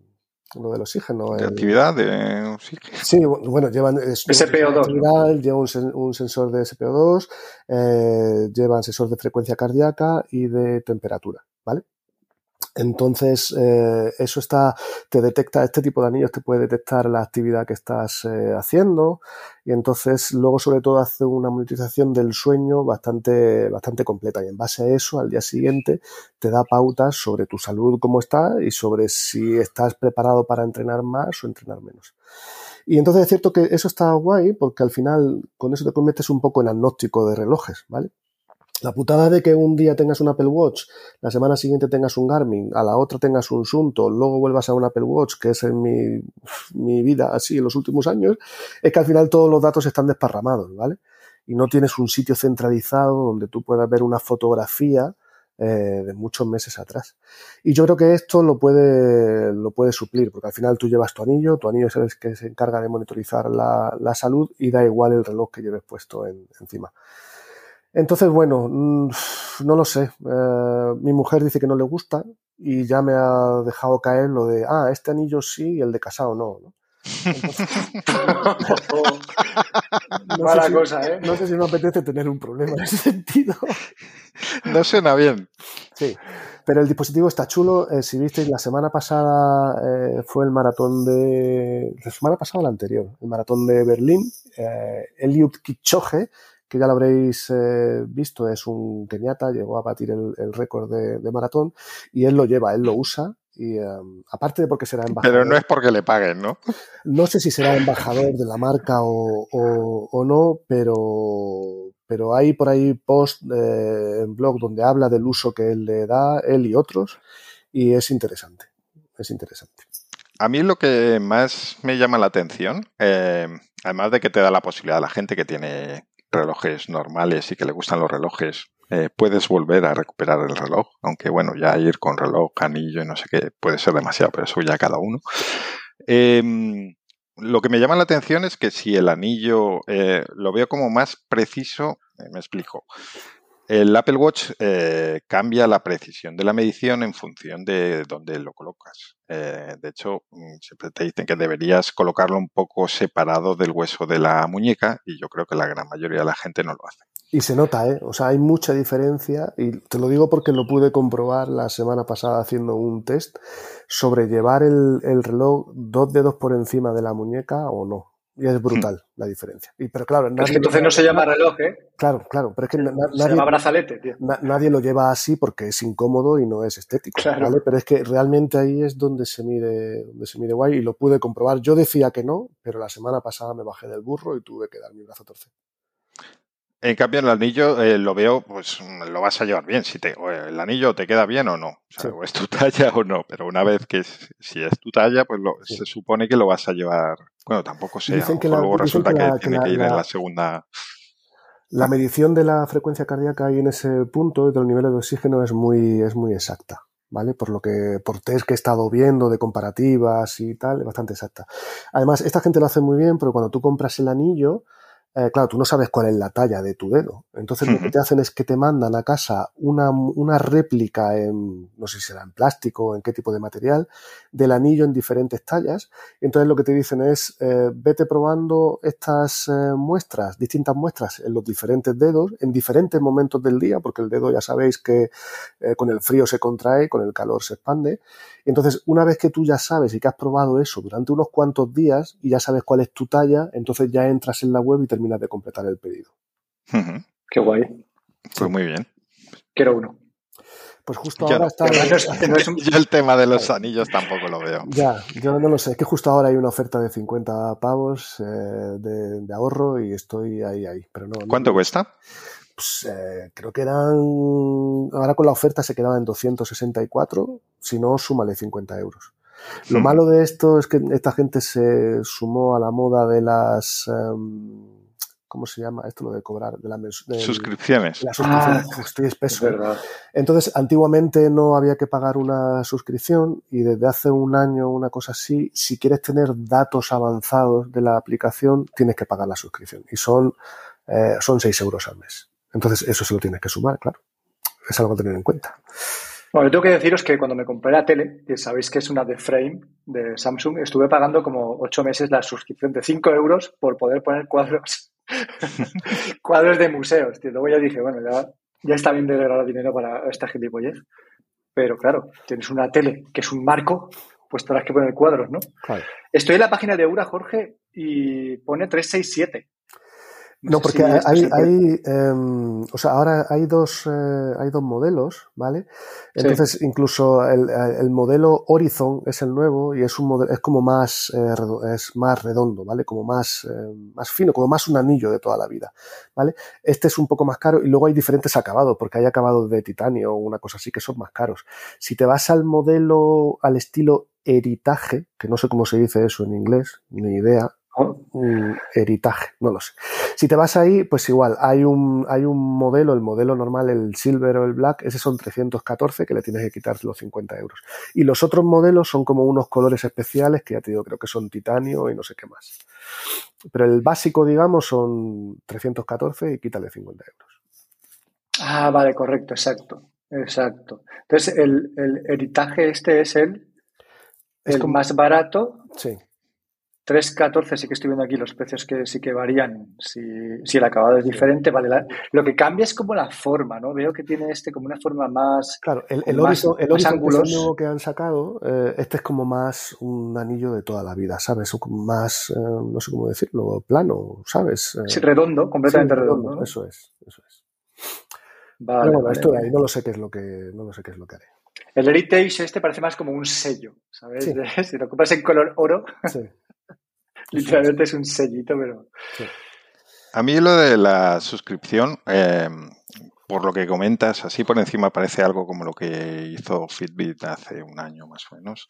lo del oxígeno. De el- actividad, de oxígeno. Sí, bueno, llevan es- SPO2, actividad, lleva un, sen- un sensor de SPO2, eh, llevan sensor de frecuencia cardíaca y de temperatura, ¿vale? Entonces, eh, eso está, te detecta, este tipo de anillos te puede detectar la actividad que estás eh, haciendo y entonces luego sobre todo hace una monitorización del sueño bastante, bastante completa y en base a eso al día siguiente te da pautas sobre tu salud, cómo está y sobre si estás preparado para entrenar más o entrenar menos. Y entonces es cierto que eso está guay porque al final con eso te conviertes un poco en agnóstico de relojes, ¿vale? La putada de que un día tengas un Apple Watch, la semana siguiente tengas un Garmin, a la otra tengas un Sunto, luego vuelvas a un Apple Watch, que es en mi, mi vida así en los últimos años, es que al final todos los datos están desparramados, ¿vale? Y no tienes un sitio centralizado donde tú puedas ver una fotografía eh, de muchos meses atrás. Y yo creo que esto lo puede, lo puede suplir, porque al final tú llevas tu anillo, tu anillo es el que se encarga de monitorizar la, la salud y da igual el reloj que lleves puesto en- encima. Entonces, bueno, mm, no lo sé. Eh, mi mujer dice que no le gusta y ya me ha dejado caer lo de, ah, este anillo sí y el de casado no. ¿no? Entonces, no sé Mala si- cosa, ¿eh? No sé si me apetece tener un problema en ese sentido. No suena bien. Sí, pero el dispositivo está chulo. Eh, si visteis, la semana pasada eh, fue el maratón de. La semana pasada o la anterior, el maratón de Berlín. Eh, Eliud Kipchoge, que ya lo habréis eh, visto, es un keniata, llegó a batir el, el récord de, de maratón y él lo lleva, él lo usa. Y eh, aparte de porque será embajador. Pero no es porque le paguen, ¿no? No sé si será embajador de la marca o, o- o no, pero, pero hay por ahí post eh, en blog donde habla del uso que él le da, él y otros, y es interesante. Es interesante. A mí lo que más me llama la atención, eh, además de que te da la posibilidad a la gente que tiene relojes normales y que le gustan los relojes, eh, puedes volver a recuperar el reloj, aunque bueno, ya ir con reloj, anillo y no sé qué puede ser demasiado, pero eso ya cada uno. Eh, lo que me llama la atención es que si el anillo eh, lo veo como más preciso, eh, me explico. El Apple Watch eh, cambia la precisión de la medición en función de dónde lo colocas. Eh, de hecho, mm, siempre te dicen que deberías colocarlo un poco separado del hueso de la muñeca y yo creo que la gran mayoría de la gente no lo hace. Y se nota, ¿eh? O sea, hay mucha diferencia, y te lo digo porque lo pude comprobar la semana pasada haciendo un test sobre llevar el, el reloj dos dedos por encima de la muñeca o no. Y es brutal la diferencia. Y, pero claro, Es que entonces no se llama reloj, ¿eh? Claro, claro, pero es que na- na- Se nadie, llama brazalete, tío. na- nadie lo lleva así porque es incómodo y no es estético, Claro. ¿vale? Pero es que realmente ahí es donde se mide, donde se mide guay y lo pude comprobar. Yo decía que no, pero la semana pasada me bajé del burro y tuve que dar mi brazo a torcer. En cambio, el anillo eh, lo veo, pues lo vas a llevar bien. Si te, o el anillo te queda bien o no. O, sea, Sí. o es tu talla o no. Pero una vez que es- si es tu talla, pues lo- Sí. se supone que lo vas a llevar. Bueno, tampoco sé. Dicen que la- luego dicen resulta que que, la- que tiene la- que ir en la- la segunda. La medición de la frecuencia cardíaca ahí en ese punto de los niveles de oxígeno es muy, es muy exacta, ¿vale? Por lo que, por test que he estado viendo de comparativas y tal, es bastante exacta. Además, esta gente lo hace muy bien, pero cuando tú compras el anillo, eh, claro, tú no sabes cuál es la talla de tu dedo. Entonces lo que te hacen es que te mandan a casa una, una réplica en, no sé si será en plástico o en qué tipo de material, del anillo en diferentes tallas. Entonces lo que te dicen es, eh, vete probando estas eh, muestras, distintas muestras en los diferentes dedos, en diferentes momentos del día, porque el dedo ya sabéis que eh, con el frío se contrae, con el calor se expande. Entonces, una vez que tú ya sabes y que has probado eso durante unos cuantos días y ya sabes cuál es tu talla, entonces ya entras en la web y terminas de completar el pedido. Qué guay. Pues muy bien. Quiero uno. Pues justo Yo ahora no. está. Además, no es- no es un- Yo el tema de los anillos tampoco lo veo. Ya, yo no lo sé. Es que justo ahora hay una oferta de 50 pavos eh, de, de ahorro y estoy ahí, ahí. Pero no, no- ¿Cuánto cuesta? Pues, eh, creo que eran. Ahora con la oferta se quedaba en 264. Si no, súmale 50 euros. Lo Hmm. malo de esto es que esta gente se sumó a la moda de las. em, ¿Cómo se llama? Esto lo de cobrar. De la, del- Suscripciones. de la suscripción. Ah, estoy Es espeso. Entonces, antiguamente no había que pagar una suscripción y desde hace un año, una cosa así, si quieres tener datos avanzados de la aplicación, tienes que pagar la suscripción. Y son, eh, son 6 euros al mes. Entonces, eso se lo tienes que sumar, claro. Es algo a tener en cuenta. Bueno, yo tengo que deciros que cuando me compré la tele, que sabéis que es una de Frame de Samsung, estuve pagando como ocho meses la suscripción de 5 euros por poder poner cuadros, cuadros de museos. Tío. Luego ya dije, bueno, ya, ya está bien de regalar dinero para esta gilipollez. Pero claro, tienes una tele que es un marco, pues tendrás que poner cuadros, ¿no? Claro. Estoy en la página de Eura, Jorge, y pone 367. No, sé porque si hay, hay em, o sea, ahora hay dos, eh, hay dos modelos, ¿vale? Entonces, incluso el, el modelo Horizon es el nuevo y es un modelo, es como más, eh, es más redondo, ¿vale? Como más, eh, más fino, como más un anillo de toda la vida, ¿vale? Este es un poco más caro y luego hay diferentes acabados, porque hay acabados de titanio o una cosa así que son más caros. Si te vas al modelo, al estilo Heritage, que no sé cómo se dice eso en inglés, ni idea, Mm, Heritage, no lo sé. Si te vas ahí, pues igual, hay un, hay un modelo, el modelo normal, el Silver o el Black, ese son 314 que le tienes que quitar los 50 euros. Y los otros modelos son como unos colores especiales que ya te digo, creo que son titanio y no sé qué más. Pero el básico, digamos, son 314 y quítale 50 euros. Ah, vale, correcto, exacto. Exacto. Entonces, el, el Heritage este es el, Es el como- más barato. Sí. 3.14 sí que estoy viendo aquí los precios que sí que varían si, si el acabado es diferente. Vale, la- lo que cambia es como la forma, ¿no? Veo que tiene este como una forma más... Claro, el, el más- Horizon, el más Horizon que nuevo han sacado, eh, este es como más un anillo de toda la vida, ¿sabes? O más, eh, no sé cómo decirlo, plano, ¿sabes? Eh, sí, redondo, completamente sí, redondo, ¿no? Eso es, eso es. Vale, Pero bueno, vale, esto de ahí no lo sé qué es lo que, no lo sé qué es lo que haré. El Heritage este parece más como un sello, ¿sabes? Sí. Si lo compras en color oro, Sí. literalmente es un sellito, pero... A mí lo de la suscripción, eh, por lo que comentas, así por encima parece algo como lo que hizo Fitbit hace un año más o menos,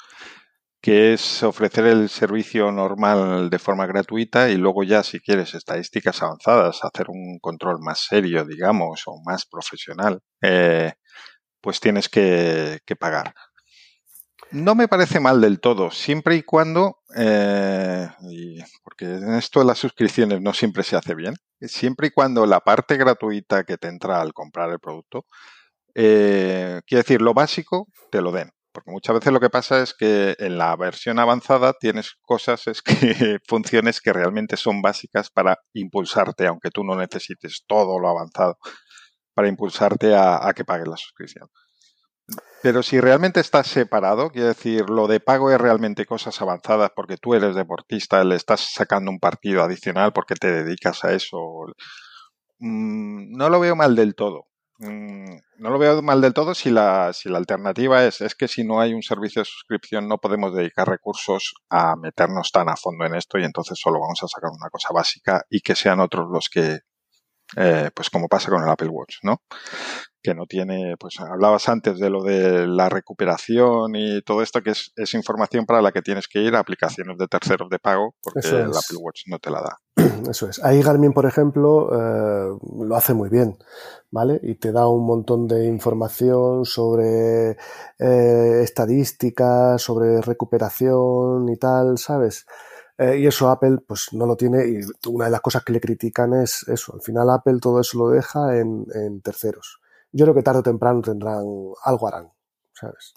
que es ofrecer el servicio normal de forma gratuita y luego ya si quieres estadísticas avanzadas, hacer un control más serio, digamos, o más profesional, eh, pues tienes que, que pagar. No me parece mal del todo, siempre y cuando, eh, y- porque en esto de las suscripciones no siempre se hace bien, siempre y cuando la parte gratuita que te entra al comprar el producto, eh, quiere decir, lo básico, te lo den. Porque muchas veces lo que pasa es que en la versión avanzada tienes cosas, es que funciones que realmente son básicas para impulsarte, aunque tú no necesites todo lo avanzado, para impulsarte a, a que pagues la suscripción. Pero si realmente estás separado, quiere decir, lo de pago es realmente cosas avanzadas porque tú eres deportista, le estás sacando un partido adicional porque te dedicas a eso. Mm, no lo veo mal del todo. Mm, no lo veo mal del todo si la, si la alternativa es, es que si no hay un servicio de suscripción no podemos dedicar recursos a meternos tan a fondo en esto y entonces solo vamos a sacar una cosa básica y que sean otros los que, eh, pues como pasa con el Apple Watch, ¿no? que no tiene, pues hablabas antes de lo de la recuperación y todo esto, que es, es información para la que tienes que ir a aplicaciones de terceros de pago, porque el. Apple Watch no te la da. Eso es. Ahí Garmin, por ejemplo, eh, lo hace muy bien, ¿vale? Y te da un montón de información sobre eh, estadísticas, sobre recuperación y tal, ¿sabes? Eh, y eso Apple pues no lo tiene y una de las cosas que le critican es eso. Al final Apple todo eso lo deja en, en terceros. Yo creo que tarde o temprano tendrán, algo harán, ¿sabes?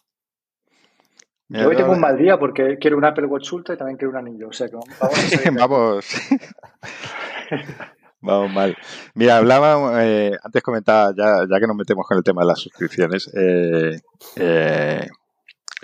Yo hoy tengo un mal día porque quiero un Apple Watch Ultra y también quiero un anillo. O sea, que. Vamos. Vamos mal. Mira, hablaba, eh, antes comentaba, ya, ya que nos metemos con el tema de las suscripciones, eh, eh,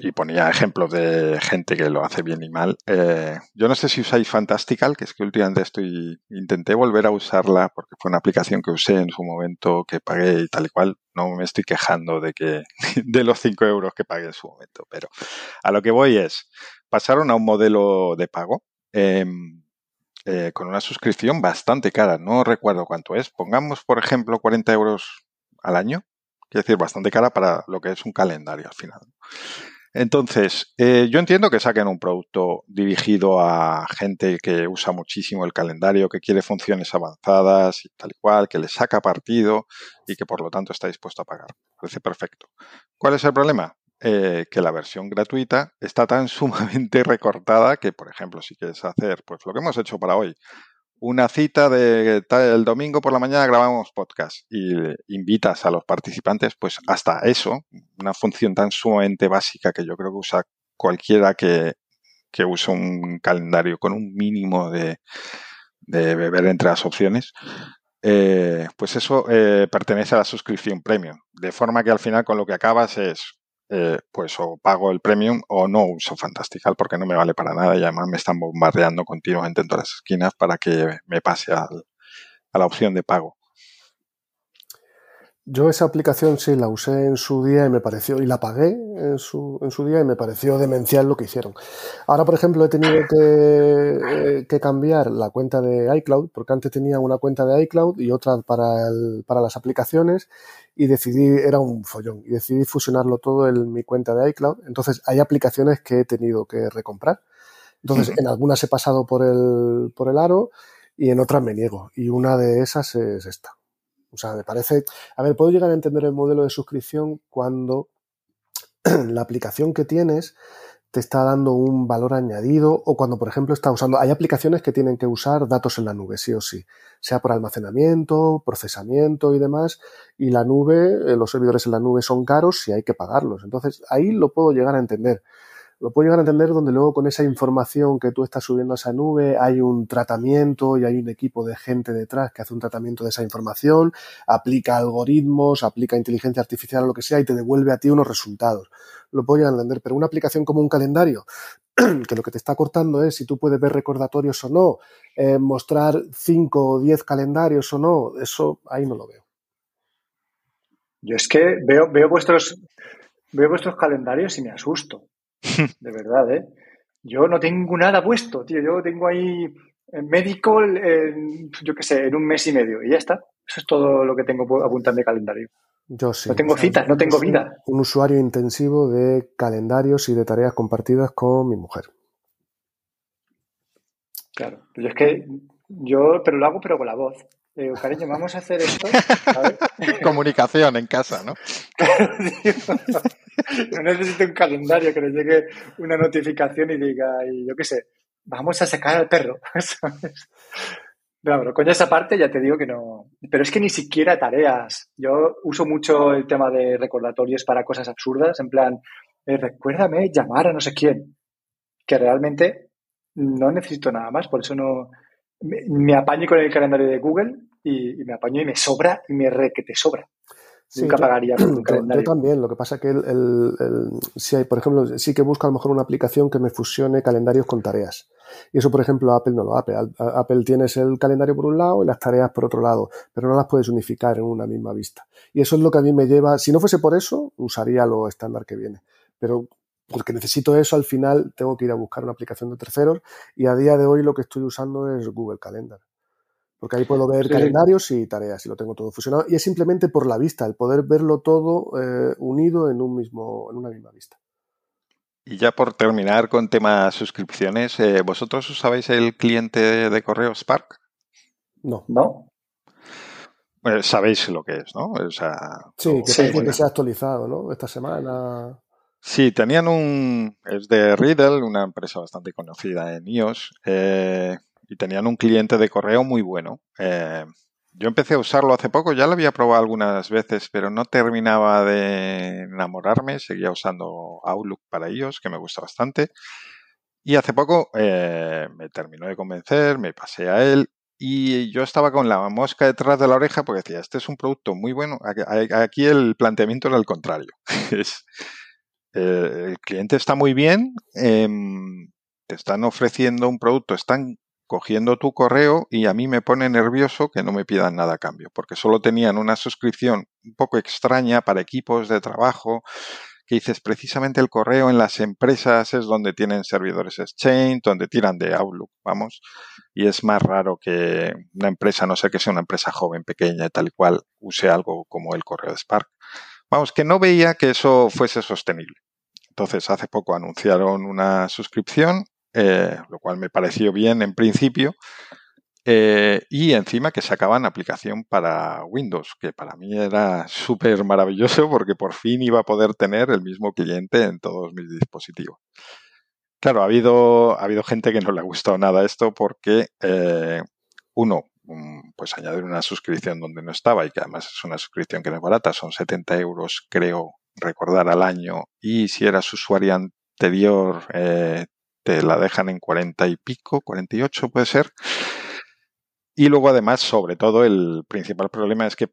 y ponía ejemplos de gente que lo hace bien y mal. Eh, yo no sé si usáis Fantastical, que es que últimamente estoy intenté volver a usarla porque fue una aplicación que usé en su momento, que pagué y tal y cual. No me estoy quejando de que de los 5 euros que pagué en su momento, pero a lo que voy es pasaron a un modelo de pago. Em, eh, con una suscripción bastante cara. No recuerdo cuánto es. Pongamos, por ejemplo, 40 euros al año. Quiere decir, bastante cara para lo que es un calendario al final. Entonces, eh, yo entiendo que saquen un producto dirigido a gente que usa muchísimo el calendario, que quiere funciones avanzadas y tal y cual, que le saca partido y que por lo tanto está dispuesto a pagar. Parece perfecto. ¿Cuál es el problema? Eh, que la versión gratuita está tan sumamente recortada que, por ejemplo, si quieres hacer, pues lo que hemos hecho para hoy, una cita de el domingo por la mañana grabamos podcast y invitas a los participantes, pues hasta eso, una función tan sumamente básica que yo creo que usa cualquiera que, que use un calendario con un mínimo de, de beber entre las opciones, eh, pues eso eh, pertenece a la suscripción premium. De forma que al final con lo que acabas es eh, pues o pago el premium o no uso Fantastical porque no me vale para nada y además me están bombardeando continuamente en todas las esquinas para que me pase a la opción de pago. Yo esa aplicación sí la usé en su día y me pareció, y la pagué en su, en su día y me pareció demencial lo que hicieron. Ahora, por ejemplo, he tenido que, eh, que cambiar la cuenta de iCloud, porque antes tenía una cuenta de iCloud y otra para, el, para las aplicaciones, y decidí, era un follón, y decidí fusionarlo todo en mi cuenta de iCloud. Entonces, hay aplicaciones que he tenido que recomprar. Entonces, en algunas he pasado por el, por el aro y en otras me niego. Y una de esas es esta. O sea, me parece, a ver, puedo llegar a entender el modelo de suscripción cuando la aplicación que tienes te está dando un valor añadido o cuando, por ejemplo, está usando, hay aplicaciones que tienen que usar datos en la nube, sí o sí, sea por almacenamiento, procesamiento y demás, y la nube, eh, los servidores en la nube son caros y hay que pagarlos. Entonces, ahí lo puedo llegar a entender lo puedo llegar a entender donde luego con esa información que tú estás subiendo a esa nube hay un tratamiento y hay un equipo de gente detrás que hace un tratamiento de esa información, aplica algoritmos, aplica inteligencia artificial o lo que sea y te devuelve a ti unos resultados. Lo puedo llegar a entender, pero una aplicación como un calendario, que lo que te está cortando es si tú puedes ver recordatorios o no, eh, mostrar cinco o diez calendarios o no, eso ahí no lo veo. Yo es que veo, veo vuestros veo vuestros calendarios y me asusto. De verdad, ¿eh? Yo no tengo nada puesto, tío. Yo tengo ahí médico, yo qué sé, en un mes y medio y ya está. Eso es todo lo que tengo apuntado en mi calendario. Yo sí. No tengo citas, no tengo vida. Un usuario intensivo de calendarios y de tareas compartidas con mi mujer. Claro, yo es que yo, pero lo hago pero con la voz. Eh, cariño, vamos a hacer esto. Comunicación en casa, ¿no? no necesito un calendario que le llegue una notificación y diga, y yo qué sé, vamos a sacar al perro. No, pero con esa parte ya te digo que no. Pero es que ni siquiera tareas. Yo uso mucho el tema de recordatorios para cosas absurdas, en plan, eh, recuérdame llamar a no sé quién. Que realmente no necesito nada más, por eso no. Me, apaño con el calendario de Google y, y, me apaño y me sobra y me re que te sobra. Nunca pagaría por un calendario. Yo también, lo que pasa que el, si hay, por ejemplo, sí que busco a lo mejor una aplicación que me fusione calendarios con tareas. Y eso, por ejemplo, Apple no lo hace. Apple tienes el calendario por un lado y las tareas por otro lado, pero no las puedes unificar en una misma vista. Y eso es lo que a mí me lleva, si no fuese por eso, usaría lo estándar que viene. Pero porque necesito eso, al final tengo que ir a buscar una aplicación de terceros y a día de hoy lo que estoy usando es Google Calendar porque ahí puedo ver calendarios y tareas y lo tengo todo fusionado. Y es simplemente por la vista, el poder verlo todo eh, unido en, un mismo, en una misma vista. Y ya por terminar con temas suscripciones, eh, ¿vosotros usabais el cliente de, correo Spark? No. No. sabéis lo que es, ¿no? sí, que, se ha actualizado, ¿no? Esta semana. Sí, tenían un. Es de Riddle, una empresa bastante conocida en iOS. Eh, y tenían un cliente de correo muy bueno. Eh, yo empecé a usarlo hace poco, ya lo había probado algunas veces, pero no terminaba de enamorarme. Seguía usando Outlook para ellos, que me gusta bastante. Y hace poco eh, me terminó de convencer, me pasé a él y yo estaba con la mosca detrás de la oreja porque decía, este es un producto muy bueno. Aquí el planteamiento era el contrario. eh, el cliente está muy bien, em, te están ofreciendo un producto, están cogiendo tu correo y a mí me pone nervioso que no me pidan nada a cambio, porque solo tenían una suscripción un poco extraña para equipos de trabajo, que dices precisamente el correo en las empresas es donde tienen servidores Exchange, donde tiran de Outlook, vamos, y es más raro que una empresa, no sé que sea una empresa joven, pequeña tal y cual, use algo como el correo de Spark. Vamos, que no veía que eso fuese sostenible. Entonces, hace poco anunciaron una suscripción, eh, lo cual me pareció bien en principio, eh, y encima que sacaban aplicación para Windows, que para mí era súper maravilloso porque por fin iba a poder tener el mismo cliente en todos mis dispositivos. Claro, ha habido, ha habido gente que no le ha gustado nada esto porque, eh, uno, mm, pues añadir una suscripción donde no estaba y que además es una suscripción que no es barata, son 70 euros, creo recordar, al año. Y si eras usuario anterior, eh, te la dejan en 40 y pico, 48 puede ser. Y luego, además, sobre todo, el principal problema es que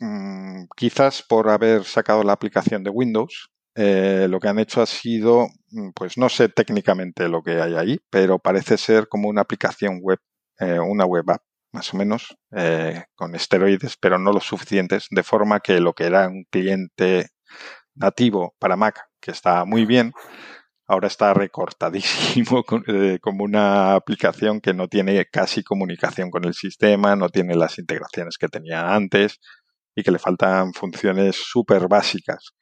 mm, quizás por haber sacado la aplicación de Windows, eh, lo que han hecho ha sido, mm, pues no sé técnicamente lo que hay ahí, pero parece ser como una aplicación web, eh, una web app, más o menos, con esteroides, pero no lo suficientes, de forma que lo que era un cliente nativo para Mac, que está muy bien, ahora está recortadísimo eh, como una aplicación que no tiene casi comunicación con el sistema, no tiene las integraciones que tenía antes y que le faltan funciones súper básicas.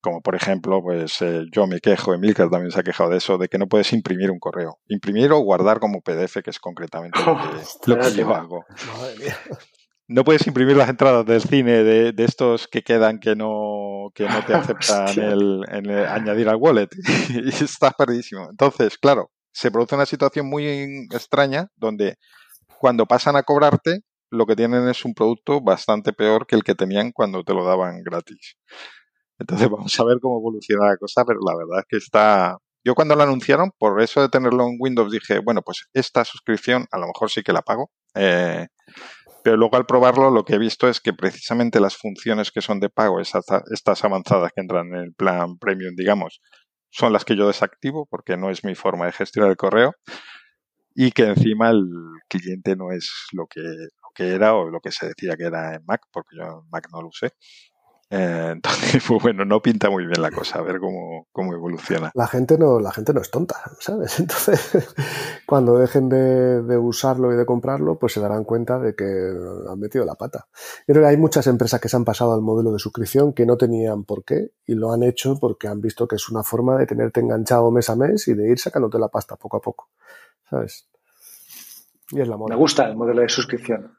Como por ejemplo, pues eh, yo me quejo, Emilcar también se ha quejado de eso, de que no puedes imprimir un correo. Imprimir o guardar como PDF, que es concretamente lo que, yo hago. No puedes imprimir las entradas del cine de, de estos que quedan que no, que no te aceptan el, añadir al wallet. y estás perdidísimo. Entonces, claro, se produce una situación muy extraña donde cuando pasan a cobrarte, lo que tienen es un producto bastante peor que el que tenían cuando te lo daban gratis. Entonces vamos a ver cómo evoluciona la cosa, pero la verdad es que está... Yo cuando lo anunciaron, por eso de tenerlo en Windows, dije, bueno, pues esta suscripción a lo mejor sí que la pago. Eh, pero luego al probarlo lo que he visto es que precisamente las funciones que son de pago, estas avanzadas que entran en el plan premium, digamos, son las que yo desactivo porque no es mi forma de gestionar el correo y que encima el cliente no es lo que, lo que era o lo que se decía que era en Mac, porque yo en Mac no lo usé. Eh, entonces, pues bueno, no pinta muy bien la cosa, a ver cómo, cómo, evoluciona. La gente no, la gente no es tonta, ¿sabes? Entonces, cuando dejen de, de, usarlo y de comprarlo, pues se darán cuenta de que han metido la pata. Yo creo que hay muchas empresas que se han pasado al modelo de suscripción que no tenían por qué y lo han hecho porque han visto que es una forma de tenerte enganchado mes a mes y de ir sacándote la pasta poco a poco, ¿sabes? Y es la moda. Me gusta el modelo de suscripción.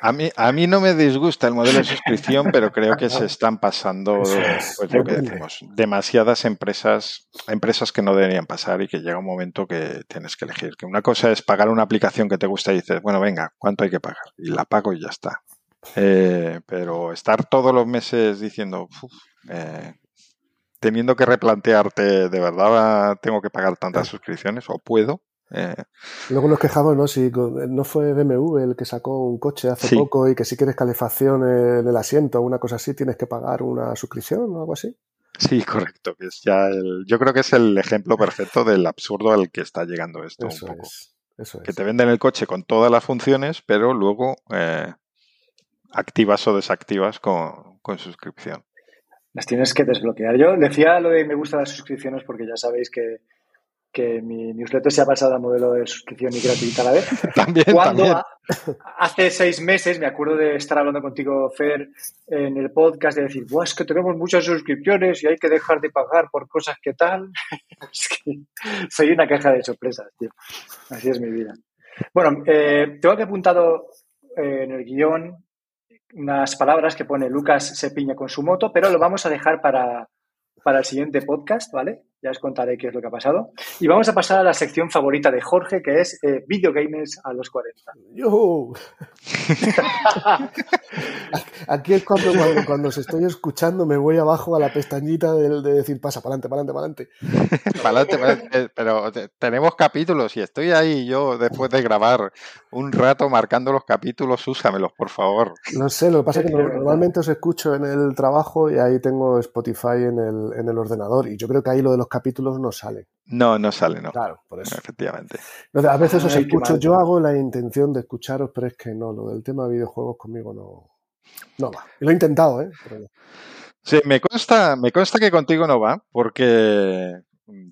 A mí, a mí no me disgusta el modelo de suscripción, pero creo que se están pasando pues, lo que decimos, demasiadas empresas, empresas que no deberían pasar y que llega un momento que tienes que elegir. Que una cosa es pagar una aplicación que te gusta y dices, bueno, venga, ¿cuánto hay que pagar? Y la pago y ya está. Eh, pero estar todos los meses diciendo, eh, teniendo que replantearte, ¿de verdad tengo que pagar tantas suscripciones o puedo? Eh, Luego nos quejamos, ¿no? Si no fue BMW el que sacó un coche hace poco y que si quieres calefacción en el asiento o una cosa así, tienes que pagar una suscripción o algo así. Sí, correcto. Que es ya el, yo creo que es el ejemplo perfecto del absurdo al que está llegando esto un poco. Que te venden el coche con todas las funciones, pero luego eh, activas o desactivas con, con suscripción. Las tienes que desbloquear. Yo decía lo de me gustan las suscripciones porque ya sabéis que que mi newsletter se ha pasado al modelo de suscripción y gratuita a la vez. también, Cuando hace seis meses me acuerdo de estar hablando contigo, Fer, en el podcast, de decir, es que tenemos muchas suscripciones y hay que dejar de pagar por cosas que tal. es que soy una caja de sorpresas, tío. Así es mi vida. Bueno, eh, tengo que apuntado eh, en el guion unas palabras que pone Lucas se piña con su moto, pero lo vamos a dejar para, para el siguiente podcast, ¿vale? Ya os contaré qué es lo que ha pasado. Y vamos a pasar a la sección favorita de Jorge, que es eh, Videogames a los 40. Aquí es cuando, cuando, cuando, os estoy escuchando me voy abajo a la pestañita de, de decir pasa, para adelante, para adelante, para adelante. Pero tenemos capítulos y estoy ahí yo después de grabar un rato marcando los capítulos, úsamelos, por favor. No sé, lo que pasa es que normalmente os escucho en el trabajo y ahí tengo Spotify en el, en el ordenador y yo creo que ahí lo de los capítulos no sale. No, no sale, no. Claro, por eso. Efectivamente. A veces os escucho, yo hago la intención de escucharos, pero es que no, lo del tema de videojuegos conmigo no, no va. Lo he intentado, ¿eh? Sí, me consta, me consta que contigo no va, porque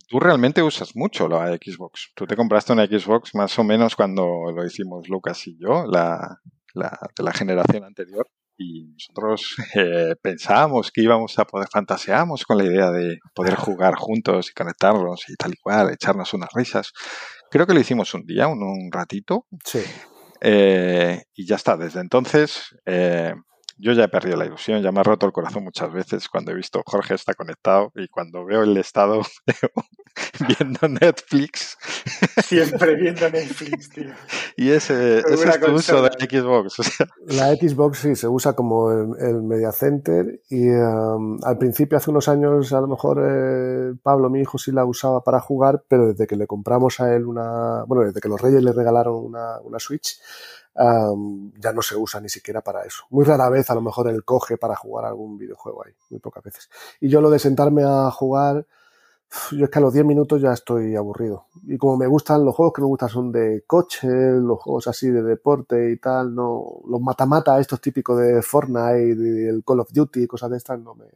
tú realmente usas mucho la Xbox. Tú te compraste una Xbox más o menos cuando lo hicimos Lucas y yo, la, la de la generación anterior y nosotros eh, pensábamos que íbamos a poder, fantaseamos con la idea de poder jugar juntos y conectarnos y tal y cual, echarnos unas risas. Creo que lo hicimos un día, un, un ratito. Sí. Eh, y ya está, desde entonces eh, yo ya he perdido la ilusión, ya me ha roto el corazón muchas veces cuando he visto Jorge está conectado y cuando veo el estado viendo Netflix. Siempre viendo Netflix, tío. Y ese, ese es tu uso de Xbox. La Xbox sí se usa como el, Media Center y um, al principio, hace unos años, a lo mejor eh, Pablo, mi hijo, sí la usaba para jugar, pero desde que le compramos a él una, bueno, desde que los Reyes le regalaron una, una Switch, ya no se usa ni siquiera para eso. Muy rara vez a lo mejor él coge para jugar algún videojuego ahí, muy pocas veces. Y yo lo de sentarme a jugar, yo es que a los 10 minutos ya estoy aburrido. Y como me gustan los juegos que me gustan son de coche, los juegos así de deporte y tal, no, los mata-mata, estos típicos de Fortnite, el Call of Duty, cosas de estas, no me,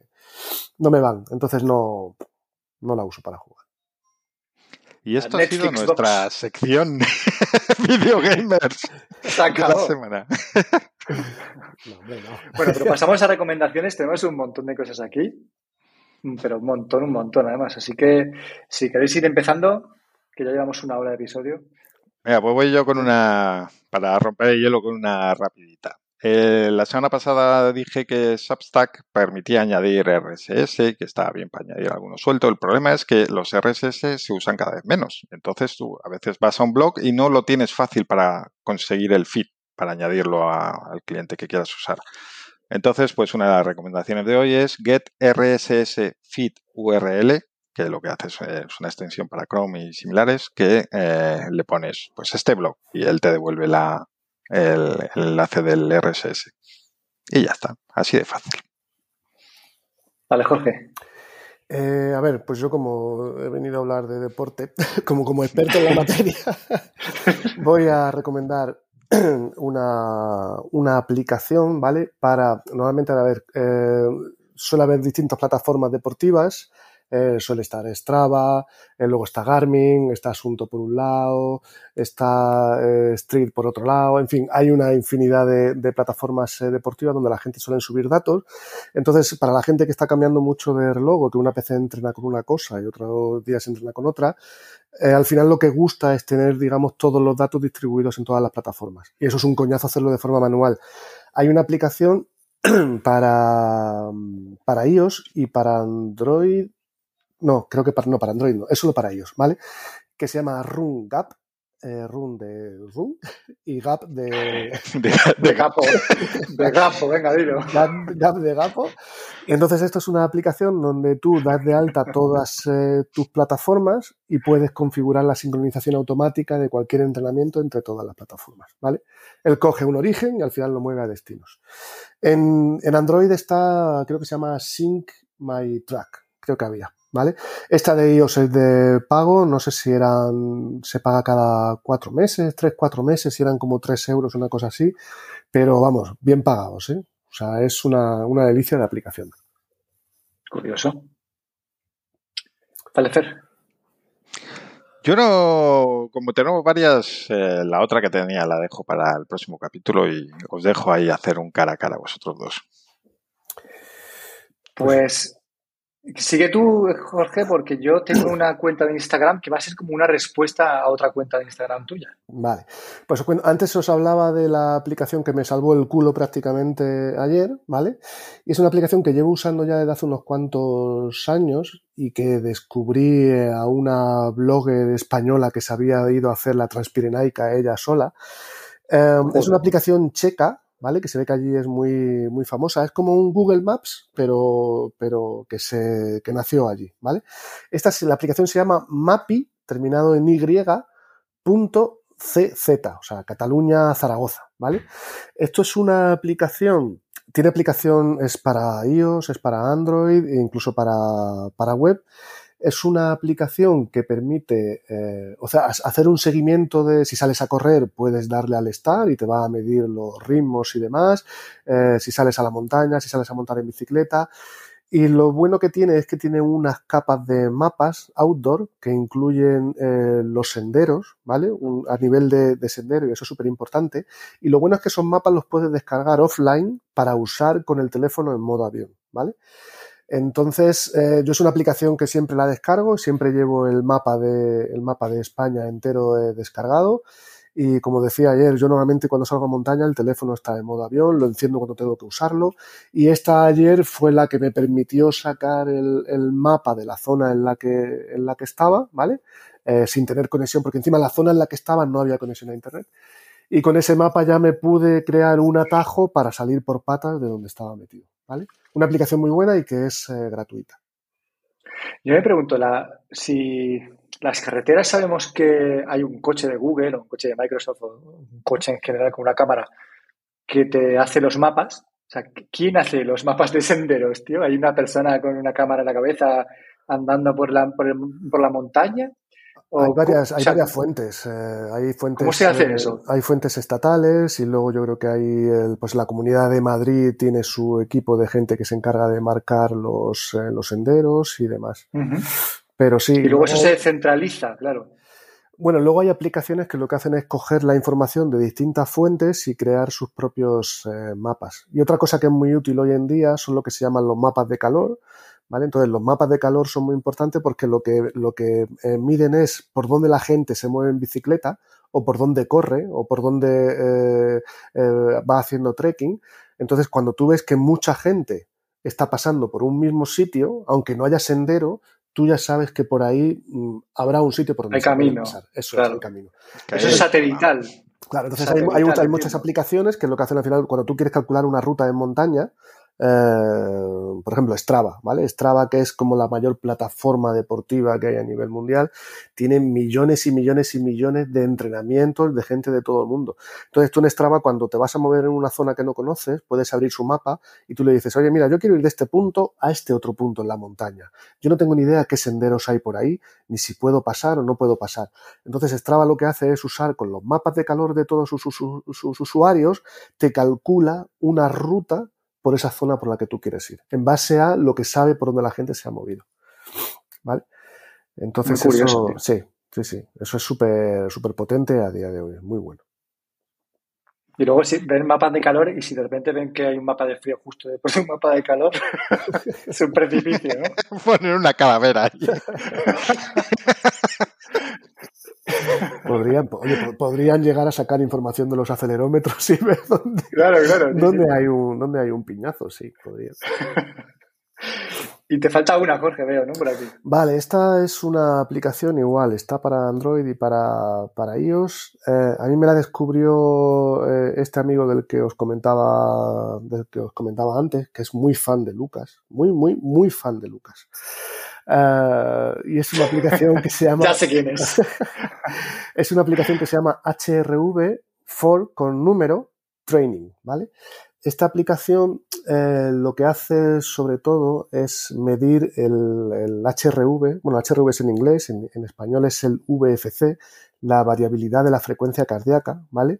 no me van. Entonces no, no la uso para jugar. Y esto ha sido nuestra sección Videogamers de la semana. Bueno, pero pasamos a recomendaciones. Tenemos un montón de cosas aquí, pero un montón, un montón además. Así que si queréis ir empezando, que ya llevamos una hora de episodio. Mira, pues voy yo con una, para romper el hielo con una rapidita. Eh, la semana pasada dije que Substack permitía añadir RSS, que estaba bien para añadir algunos suelto. El problema es que los RSS se usan cada vez menos. Entonces tú a veces vas a un blog y no lo tienes fácil para conseguir el feed, para añadirlo al cliente que quieras usar. Entonces, pues una de las recomendaciones de hoy es Get RSS Feed URL, que lo que hace es, una extensión para Chrome y similares, que eh, le pones pues este blog y él te devuelve la, el, enlace del RSS. Y ya está, así de fácil. Vale, Jorge. Eh, a ver, pues yo como he venido a hablar de deporte, como como experto en la materia, voy a recomendar una, una, aplicación, ¿vale? Para, normalmente, a ver, eh, suele haber distintas plataformas deportivas eh, suele estar Strava, eh, luego está Garmin, está Asunto por un lado, está eh, Street por otro lado, en fin, hay una infinidad de, plataformas deportivas donde la gente suele subir datos. Entonces, para la gente que está cambiando mucho de reloj, que una PC entrena con una cosa y otros días entrena con otra, al final lo que gusta es tener, digamos, todos los datos distribuidos en todas las plataformas. Y eso es un coñazo hacerlo de forma manual. Hay una aplicación para, para iOS y para Android no, creo que para, no, para Android no, es solo para ellos, ¿vale? Que se llama Run Gap, eh, Run de Run y Gap de... De, de Gapo, de Gapo, venga, dilo. Gap, de Gapo. Entonces esto es una aplicación donde tú das de alta todas eh, tus plataformas y puedes configurar la sincronización automática de cualquier entrenamiento entre todas las plataformas, ¿vale? Él coge un origen y al final lo mueve a destinos. En, en Android está, creo que se llama Sync My Track, creo que había. ¿Vale? Esta de iOS es de pago, no sé si eran, se paga cada cuatro meses, tres, cuatro meses, si eran como tres euros, una cosa así, pero vamos, bien pagados, ¿eh? O sea, es una, una delicia de aplicación. Curioso. Vale, Fer. Yo no, como tenemos varias, eh, la otra que tenía la dejo para el próximo capítulo y os dejo ahí hacer un cara a cara a vosotros dos. Pues Sigue tú, Jorge, porque yo tengo una cuenta de Instagram que va a ser como una respuesta a otra cuenta de Instagram tuya. Vale. Pues antes os hablaba de la aplicación que me salvó el culo prácticamente ayer, ¿vale? Y es una aplicación que llevo usando ya desde hace unos cuantos años y que descubrí a una blogger española que se había ido a hacer la transpirenaica ella sola. Em, es una aplicación checa, ¿vale? Que se ve que allí es muy, muy famosa. Es como un Google Maps, pero, pero que, se, que nació allí, ¿vale? Esta, la aplicación se llama Mapi, terminado en Y, punto CZ, o sea, Cataluña, Zaragoza, ¿vale? Esto es una aplicación, tiene aplicación, es para iOS, es para Android e incluso para, para web es una aplicación que permite, eh, o sea, hacer un seguimiento de si sales a correr, puedes darle al estar y te va a medir los ritmos y demás. Eh, si sales a la montaña, si sales a montar en bicicleta. Y lo bueno que tiene es que tiene unas capas de mapas outdoor que incluyen eh, los senderos, ¿vale? a nivel de, de, sendero y eso es súper importante. Y lo bueno es que esos mapas los puedes descargar offline para usar con el teléfono en modo avión, ¿vale? Entonces, eh, yo es una aplicación que siempre la descargo, siempre llevo el mapa de, el mapa de España entero eh, descargado. Y como decía ayer, yo normalmente cuando salgo a montaña el teléfono está en modo avión, lo enciendo cuando tengo que usarlo. Y esta ayer fue la que me permitió sacar el, mapa de la zona en la que, en la que estaba, ¿vale? Eh, sin tener conexión, porque encima la zona en la que estaba no había conexión a Internet. Y con ese mapa ya me pude crear un atajo para salir por patas de donde estaba metido, ¿vale? Una aplicación muy buena y que es eh, gratuita. Yo me pregunto, la, si las carreteras sabemos que hay un coche de Google o un coche de Microsoft o un coche en general con una cámara que te hace los mapas. O sea, ¿quién hace los mapas de senderos, tío? ¿Hay una persona con una cámara en la cabeza andando por la, por la montaña? Hay varias, hay varias fuentes. Eh, hay fuentes. ¿Cómo se hace eh, eso? Hay fuentes estatales y luego yo creo que hay, pues la Comunidad de Madrid tiene su equipo de gente que se encarga de marcar los, eh, los senderos y demás. Pero sí. Y luego eso se centraliza, claro. Bueno, luego hay aplicaciones que lo que hacen es coger la información de distintas fuentes y crear sus propios mapas. Y otra cosa que es muy útil hoy en día son lo que se llaman los mapas de calor, entonces los mapas de calor son muy importantes porque lo que, lo que eh, miden es por dónde la gente se mueve en bicicleta o por dónde corre o por dónde eh, eh, va haciendo trekking. Entonces cuando tú ves que mucha gente está pasando por un mismo sitio, aunque no haya sendero, tú ya sabes que por ahí mm, habrá un sitio por donde hay camino. pasar. Eso es el camino. Eso es satelital. Claro, entonces hay, hay, muchas aplicaciones que lo que hacen al final, cuando tú quieres calcular una ruta en montaña, eh, por ejemplo, Strava, ¿vale? Strava, que es como la mayor plataforma deportiva que hay a nivel mundial, tiene millones y millones y millones de entrenamientos de gente de todo el mundo. Entonces, tú en Strava, cuando te vas a mover en una zona que no conoces, puedes abrir su mapa y tú le dices, oye, mira, yo quiero ir de este punto a este otro punto en la montaña. Yo no tengo ni idea qué senderos hay por ahí, ni si puedo pasar o no puedo pasar. Entonces, Strava lo que hace es usar con los mapas de calor de todos sus, sus usuarios, te calcula una ruta por esa zona por la que tú quieres ir, en base a lo que sabe por donde la gente se ha movido. ¿Vale? Entonces, eso, sí, sí, sí, eso es súper súper potente a día de hoy, muy bueno. Y luego si ven mapas de calor y si de repente ven que hay un mapa de frío justo después de un mapa de calor, es un precipicio, ¿no? Poner una calavera ahí. Podrían, podrían llegar a sacar información de los acelerómetros y ver dónde, hay, un, dónde hay un piñazo, sí, podrían. Y te falta una, Jorge, veo, ¿no? Por aquí. Vale, esta es una aplicación igual, está para Android y para, para iOS. Eh, a mí me la descubrió eh, este amigo del que os comentaba, del que os comentaba antes, que es muy fan de Lucas, muy, muy, muy fan de Lucas. Eh, y es una aplicación que se llama. ya sé quién es. es una aplicación que se llama HRV for con número training, ¿vale? Esta aplicación eh, lo que hace sobre todo es medir el, HRV, bueno, HRV es en inglés, en, español es el VFC, la variabilidad de la frecuencia cardíaca, ¿vale?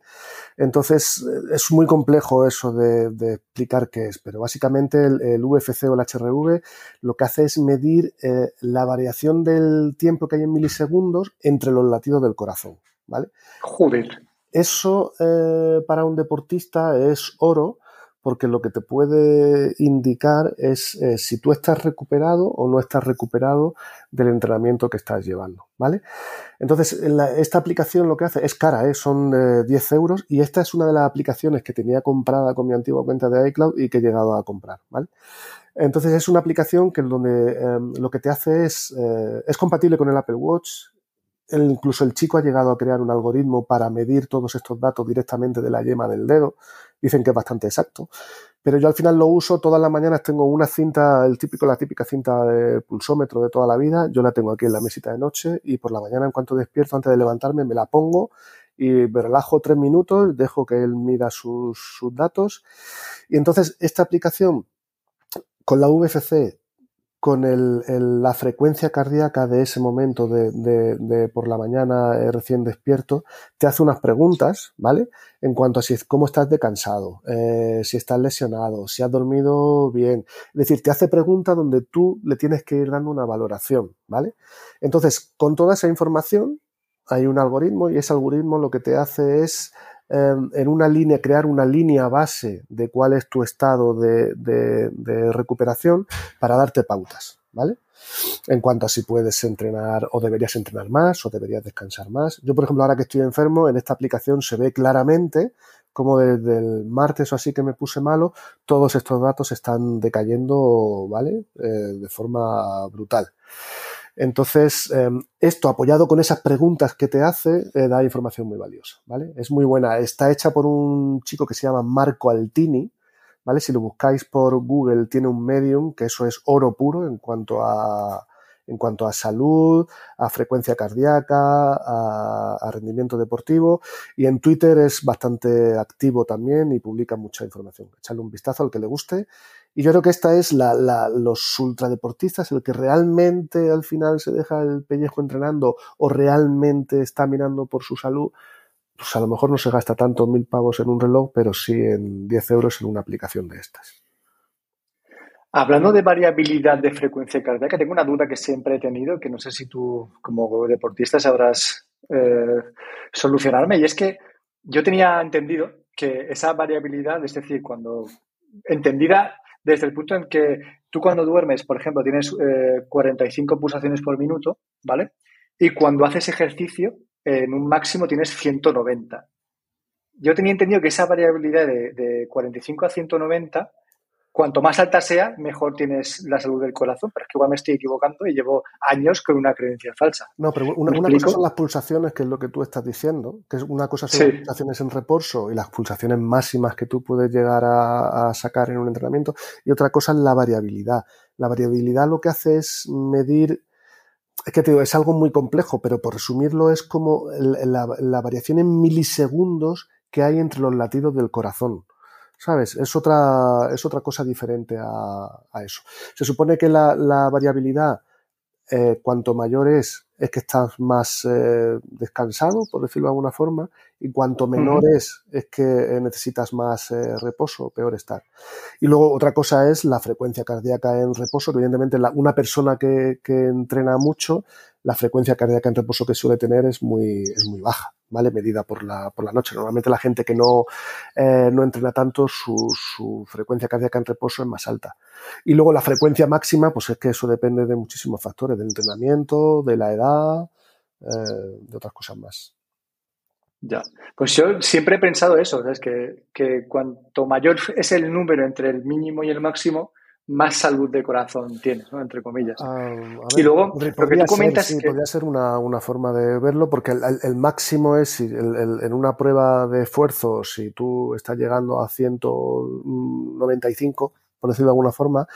Entonces es muy complejo eso de, explicar qué es, pero básicamente el, VFC o el HRV lo que hace es medir eh, la variación del tiempo que hay en milisegundos entre los latidos del corazón, ¿vale? Joder. Eso eh, para un deportista es oro porque lo que te puede indicar es eh, si tú estás recuperado o no estás recuperado del entrenamiento que estás llevando, ¿vale? Entonces, esta aplicación lo que hace es cara, ¿eh? son 10 euros y esta es una de las aplicaciones que tenía comprada con mi antigua cuenta de iCloud y que he llegado a comprar, ¿vale? Entonces es una aplicación que donde em, lo que te hace es, eh, es compatible con el Apple Watch. Incluso el chico ha llegado a crear un algoritmo para medir todos estos datos directamente de la yema del dedo. Dicen que es bastante exacto. Pero yo al final lo uso todas las mañanas. Tengo una cinta, el típico, la típica cinta de pulsómetro de toda la vida. Yo la tengo aquí en la mesita de noche y por la mañana, en cuanto despierto, antes de levantarme, me la pongo y me relajo tres minutos, dejo que él mida sus, sus datos. Y entonces esta aplicación con la VFC, con la frecuencia cardíaca de ese momento de, por la mañana eh, recién despierto, te hace unas preguntas, ¿vale? En cuanto a si, cómo estás de cansado, eh, si estás lesionado, si has dormido bien. Es decir, te hace preguntas donde tú le tienes que ir dando una valoración, ¿vale? Entonces, con toda esa información, hay un algoritmo y ese algoritmo lo que te hace es Em, en una línea, crear una línea base de cuál es tu estado de, recuperación para darte pautas, ¿vale? En cuanto a si puedes entrenar o deberías entrenar más o deberías descansar más. Yo, por ejemplo, ahora que estoy enfermo, en esta aplicación se ve claramente como desde el martes o así que me puse malo, todos estos datos están decayendo, ¿vale? Eh, de forma brutal. Entonces, em, esto apoyado con esas preguntas que te hace, eh, da información muy valiosa, ¿vale? Es muy buena. Está hecha por un chico que se llama Marco Altini, ¿vale? Si lo buscáis por Google, tiene un medium, que eso es oro puro en cuanto a, en cuanto a salud, a frecuencia cardíaca, a, rendimiento deportivo. Y en Twitter es bastante activo también y publica mucha información. Echarle un vistazo al que le guste. Y yo creo que esta es la, la, los ultradeportistas, el que realmente al final se deja el pellejo entrenando o realmente está mirando por su salud, pues a lo mejor no se gasta tanto mil pavos en un reloj, pero sí en 10 euros en una aplicación de estas. Hablando de variabilidad de frecuencia cardíaca, tengo una duda que siempre he tenido, que no sé si tú como deportista sabrás eh, solucionarme, y es que yo tenía entendido que esa variabilidad, es decir, cuando entendida desde el punto en que tú cuando duermes, por ejemplo, tienes 45 eh, pulsaciones por minuto, ¿vale? Y cuando haces ejercicio, en un máximo tienes 190. Yo tenía entendido que esa variabilidad de, de 45 a 190 cuanto más alta sea, mejor tienes la salud del corazón. Pero es que igual me estoy equivocando y llevo años con una creencia falsa. No, pero una, cosa son las pulsaciones, que es lo que tú estás diciendo, que es una cosa son las pulsaciones en reposo y las pulsaciones máximas que tú puedes llegar a, sacar en un entrenamiento, y otra cosa es la variabilidad. La variabilidad lo que hace es medir es que te digo, es algo muy complejo, pero por resumirlo es como la variación en milisegundos que hay entre los latidos del corazón. ¿Sabes? Es otra, es otra cosa diferente a, eso. Se supone que la, variabilidad, eh, cuanto mayor es, es que estás más eh, descansado, por decirlo de alguna forma, y cuanto menor es, es que eh, necesitas más reposo, peor estar. Y luego otra cosa es la frecuencia cardíaca en reposo, que evidentemente una persona que, que entrena mucho, la frecuencia cardíaca en reposo que suele tener es muy, es muy baja. ¿vale? Medida por la, por la noche. Normalmente la gente que no, eh, no entrena tanto, su, su, frecuencia cardíaca en reposo es más alta. Y luego la frecuencia máxima, pues es que eso depende de muchísimos factores, del entrenamiento, de la edad, eh, de otras cosas más. Ya, pues yo siempre he pensado eso, es que, que cuanto mayor es el número entre el mínimo y el máximo, más salud de corazón tienes, ¿no? entre comillas. Ah, y luego, lo que tú comentas ser, sí, podría ser una, una, forma de verlo, porque el, el, máximo es, el, en una prueba de esfuerzo, si tú estás llegando a 195, por decirlo de alguna forma,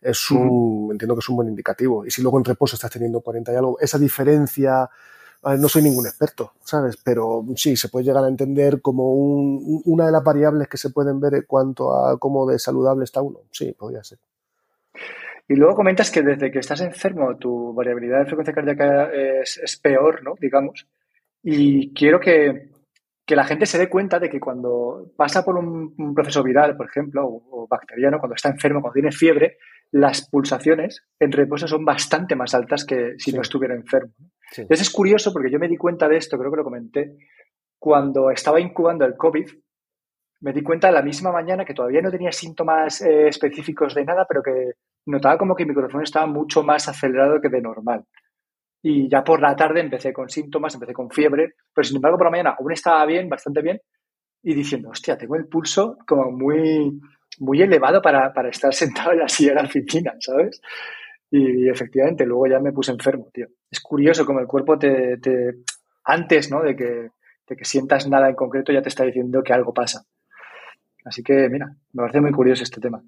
es un, entiendo que es un buen indicativo. Y si luego en reposo estás teniendo 40 y algo, esa diferencia, no soy ningún experto, ¿sabes? Pero sí, se puede llegar a entender como un, una de las variables que se pueden ver en cuanto a cómo de saludable está uno. Sí, podría ser. Y luego comentas que desde que estás enfermo tu variabilidad de frecuencia cardíaca es, peor, ¿no? Digamos. Y quiero que, la gente se dé cuenta de que cuando pasa por un, proceso viral, por ejemplo, o, bacteriano, cuando está enfermo, cuando tiene fiebre, las pulsaciones en reposo son bastante más altas que si no estuviera enfermo. Entonces es curioso porque yo me di cuenta de esto, creo que lo comenté, cuando estaba incubando el COVID, me di cuenta la misma mañana que todavía no tenía síntomas eh, específicos de nada, pero que notaba como que mi corazón estaba mucho más acelerado que de normal. Y ya por la tarde empecé con síntomas, empecé con fiebre, pero sin embargo por la mañana aún estaba bien, bastante bien, y diciendo, hostia, tengo el pulso como muy, muy elevado para, para estar sentado en la silla de la oficina, ¿sabes? Y, efectivamente, luego ya me puse enfermo, tío. Es curioso como el cuerpo te, te antes, ¿no? De que, de que sientas nada en concreto, ya te está diciendo que algo pasa. Así que, mira, me parece muy curioso este tema.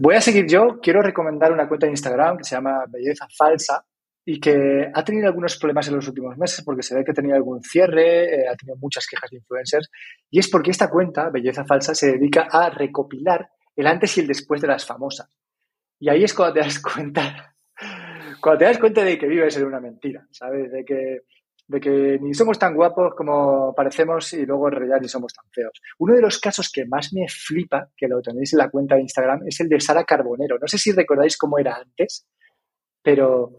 Voy a seguir yo. Quiero recomendar una cuenta de Instagram que se llama Belleza Falsa y que ha tenido algunos problemas en los últimos meses porque se ve que tenía algún cierre, eh, ha tenido muchas quejas de influencers. Y es porque esta cuenta, Belleza Falsa, se dedica a recopilar el antes y el después de las famosas. Y ahí es cuando te das cuenta, cuando te das cuenta de que vives en una mentira, ¿sabes? De que de que ni somos tan guapos como parecemos y luego en realidad ni somos tan feos. Uno de los casos que más me flipa, que lo tenéis en la cuenta de Instagram, es el de Sara Carbonero. No sé si recordáis cómo era antes, pero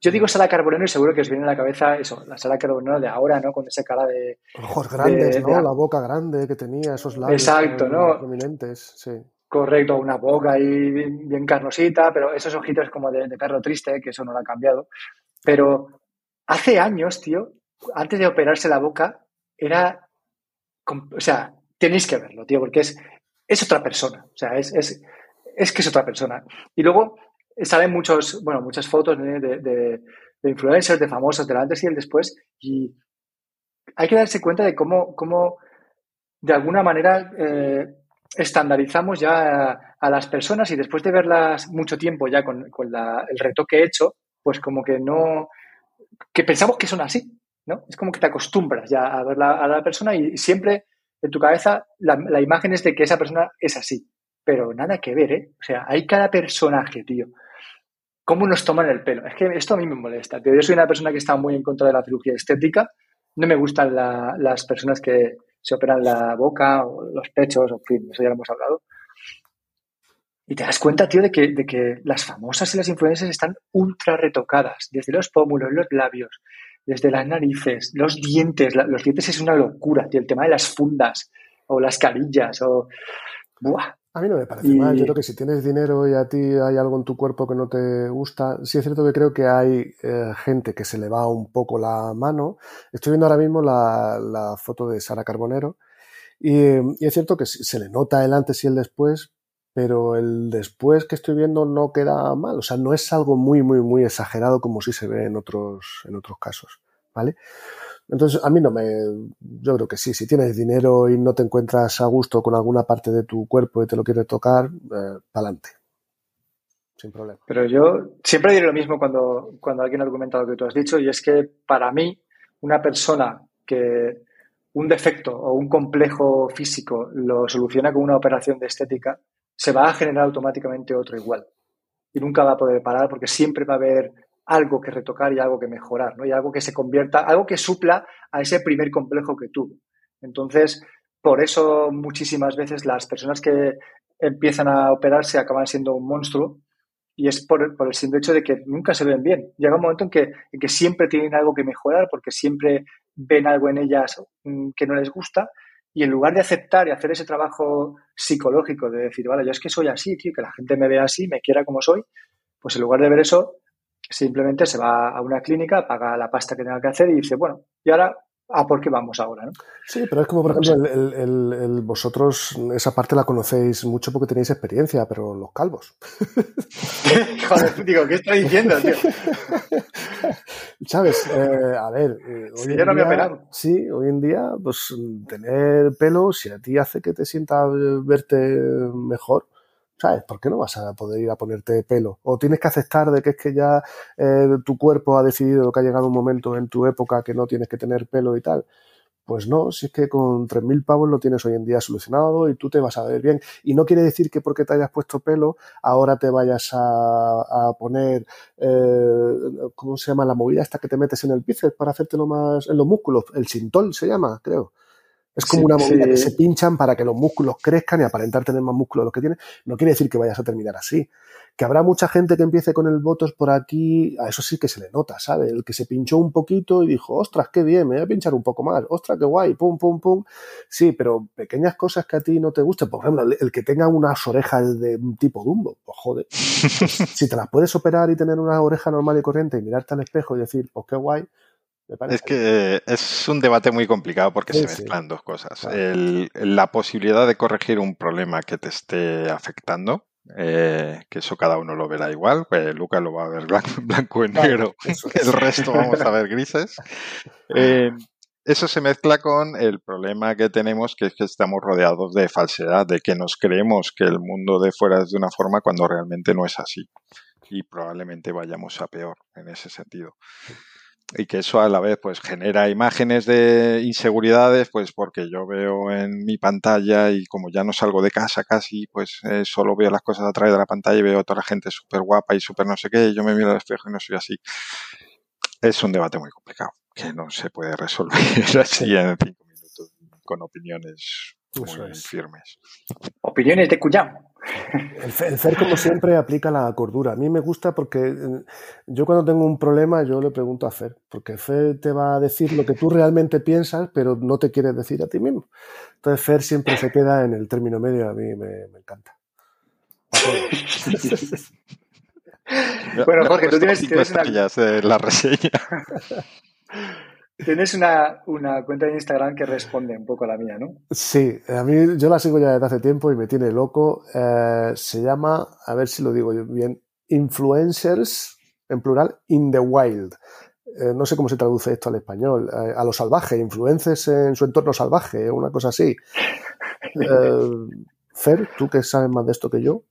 yo digo Sara Carbonero y seguro que os viene a la cabeza eso, la Sara Carbonero de ahora, ¿no? Con esa cara de... Ojos grandes, ¿no? la boca grande que tenía, esos labios Exacto, ¿no? prominentes, sí. Correcto, una boca ahí bien, carnosita, pero esos ojitos como de, de perro triste, que eso no lo ha cambiado. Pero Hace años, tío, antes de operarse la boca, era. O sea, tenéis que verlo, tío, porque es, es otra persona. O sea, es, es, es que es otra persona. Y luego salen muchos, bueno, muchas fotos de, influencers, de famosos, del antes y el después. Y hay que darse cuenta de cómo, cómo de alguna manera, eh, estandarizamos ya a, las personas y después de verlas mucho tiempo ya con, con la, el retoque hecho, pues como que no, que pensamos que son así, ¿no? Es como que te acostumbras ya a ver a la persona y siempre en tu cabeza la, imagen es de que esa persona es así. Pero nada que ver, ¿eh? O sea, hay cada personaje, tío. ¿Cómo nos toman el pelo? Es que esto a mí me molesta, tío. Yo soy una persona que está muy en contra de la cirugía estética. No me gustan las personas que se operan la boca o los pechos, en fin, eso ya lo hemos hablado. Y te das cuenta, tío, de que, de que las famosas y las influencias están ultra retocadas, desde los pómulos, los labios, desde las narices, los dientes. los dientes es una locura, tío. El tema de las fundas o las carillas o... Buah. A mí no me parece mal. Yo creo que si tienes dinero y a ti hay algo en tu cuerpo que no te gusta, sí es cierto que creo que hay eh, gente que se le va un poco la mano. Estoy viendo ahora mismo la, foto de Sara Carbonero y, y, es cierto que se le nota el antes y el después, pero el después que estoy viendo no queda mal. O sea, no es algo muy, muy, muy exagerado como sí se ve en otros, en otros casos, ¿vale? Entonces, a mí no me. Yo creo que sí, si tienes dinero y no te encuentras a gusto con alguna parte de tu cuerpo y te lo quieres tocar, eh, adelante. Sin problema. Pero yo siempre diré lo mismo cuando, cuando alguien argumenta lo que tú has dicho, y es que para mí, una persona que un defecto o un complejo físico lo soluciona con una operación de estética, se va a generar automáticamente otro igual. Y nunca va a poder parar porque siempre va a haber algo que retocar y algo que mejorar, ¿no? Y algo que se convierta, algo que supla a ese primer complejo que tuvo. Entonces, por eso muchísimas veces las personas que empiezan a operarse acaban siendo un monstruo y es por, el simple hecho de que nunca se ven bien. Llega un momento en que, en que siempre tienen algo que mejorar porque siempre ven algo en ellas mm, que no les gusta y en lugar de aceptar y hacer ese trabajo psicológico de decir, vale, yo es que soy así, tío, que la gente me vea así, me quiera como soy, pues en lugar de ver eso, simplemente se va a una clínica, paga la pasta que tenga que hacer y dice, bueno, y ahora ¿a por qué vamos ahora, ¿no? Sí, pero es como, por ejemplo, el, vosotros esa parte la conocéis mucho porque tenéis experiencia, pero los calvos. Joder, digo, ¿qué estoy diciendo, tío? ¿Sabes? Eh, a ver, eh, hoy yo no me he Sí, hoy en día, pues tener pelo, si a ti hace que te sienta verte mejor, ¿sabes? ¿Por qué no vas a poder ir a ponerte pelo? O tienes que aceptar de que es que ya eh, tu cuerpo ha decidido que ha llegado un momento en tu época que no tienes que tener pelo y tal. Pues no, si es que con 3.000 pavos lo tienes hoy en día solucionado y tú te vas a ver bien. Y no quiere decir que porque te hayas puesto pelo, ahora te vayas a, poner, eh, ¿cómo se llama la movida esta que te metes en el bíceps para hacértelo más en los músculos? El sintol se llama, creo. Es como una movida que se pinchan para que los músculos crezcan y aparentar tener más músculos de los que tienes. No quiere decir que vayas a terminar así. Que habrá mucha gente que empiece con el votos por aquí, a eso sí que se le nota, ¿sabe? El que se pinchó un poquito y dijo, ostras, qué bien, me voy a pinchar un poco más, ostras, qué guay, pum, pum, pum. Sí, pero pequeñas cosas que a ti no te gusten, por ejemplo, el que tenga unas orejas de un tipo Dumbo, pues joder, si te las puedes operar y tener una oreja normal y corriente y mirarte al espejo y decir, pues qué guay, es que es un debate muy complicado porque se mezclan dos cosas. la posibilidad de corregir un problema que te esté afectando, eh, que eso cada uno lo verá igual. Pues Luca lo va a ver blanco, y negro, el resto vamos a ver grises. Eh, eso se mezcla con el problema que tenemos, que es que estamos rodeados de falsedad, de que nos creemos que el mundo de fuera es de una forma cuando realmente no es así. Y probablemente vayamos a peor en ese sentido y que eso a la vez pues genera imágenes de inseguridades pues porque yo veo en mi pantalla y como ya no salgo de casa casi pues eh, solo veo las cosas a través de la pantalla y veo a toda la gente súper guapa y súper no sé qué y yo me miro al espejo y no soy así. Es un debate muy complicado que no se puede resolver así en cinco minutos con opiniones firmes opiniones de cuñado el FER, como siempre, aplica la cordura. A mí me gusta porque eh, yo cuando tengo un problema, yo le pregunto a Fer, porque Fer te va a decir lo que tú realmente piensas, pero no te quiere decir a ti mismo. Entonces Fer siempre se queda en el término medio, a mí me, encanta. bueno, Jorge, tú tienes, tienes una... la reseña. Tienes una, cuenta de Instagram que responde un poco a la mía, ¿no? Sí, a mí yo la sigo ya desde hace tiempo y me tiene loco. Eh, se llama, a ver si lo digo bien, Influencers, en plural, in the wild. Eh, no sé cómo se traduce esto al español. Eh, a lo salvaje, influencers en su entorno salvaje, una cosa así. Fer, tú que sabes más de esto que yo,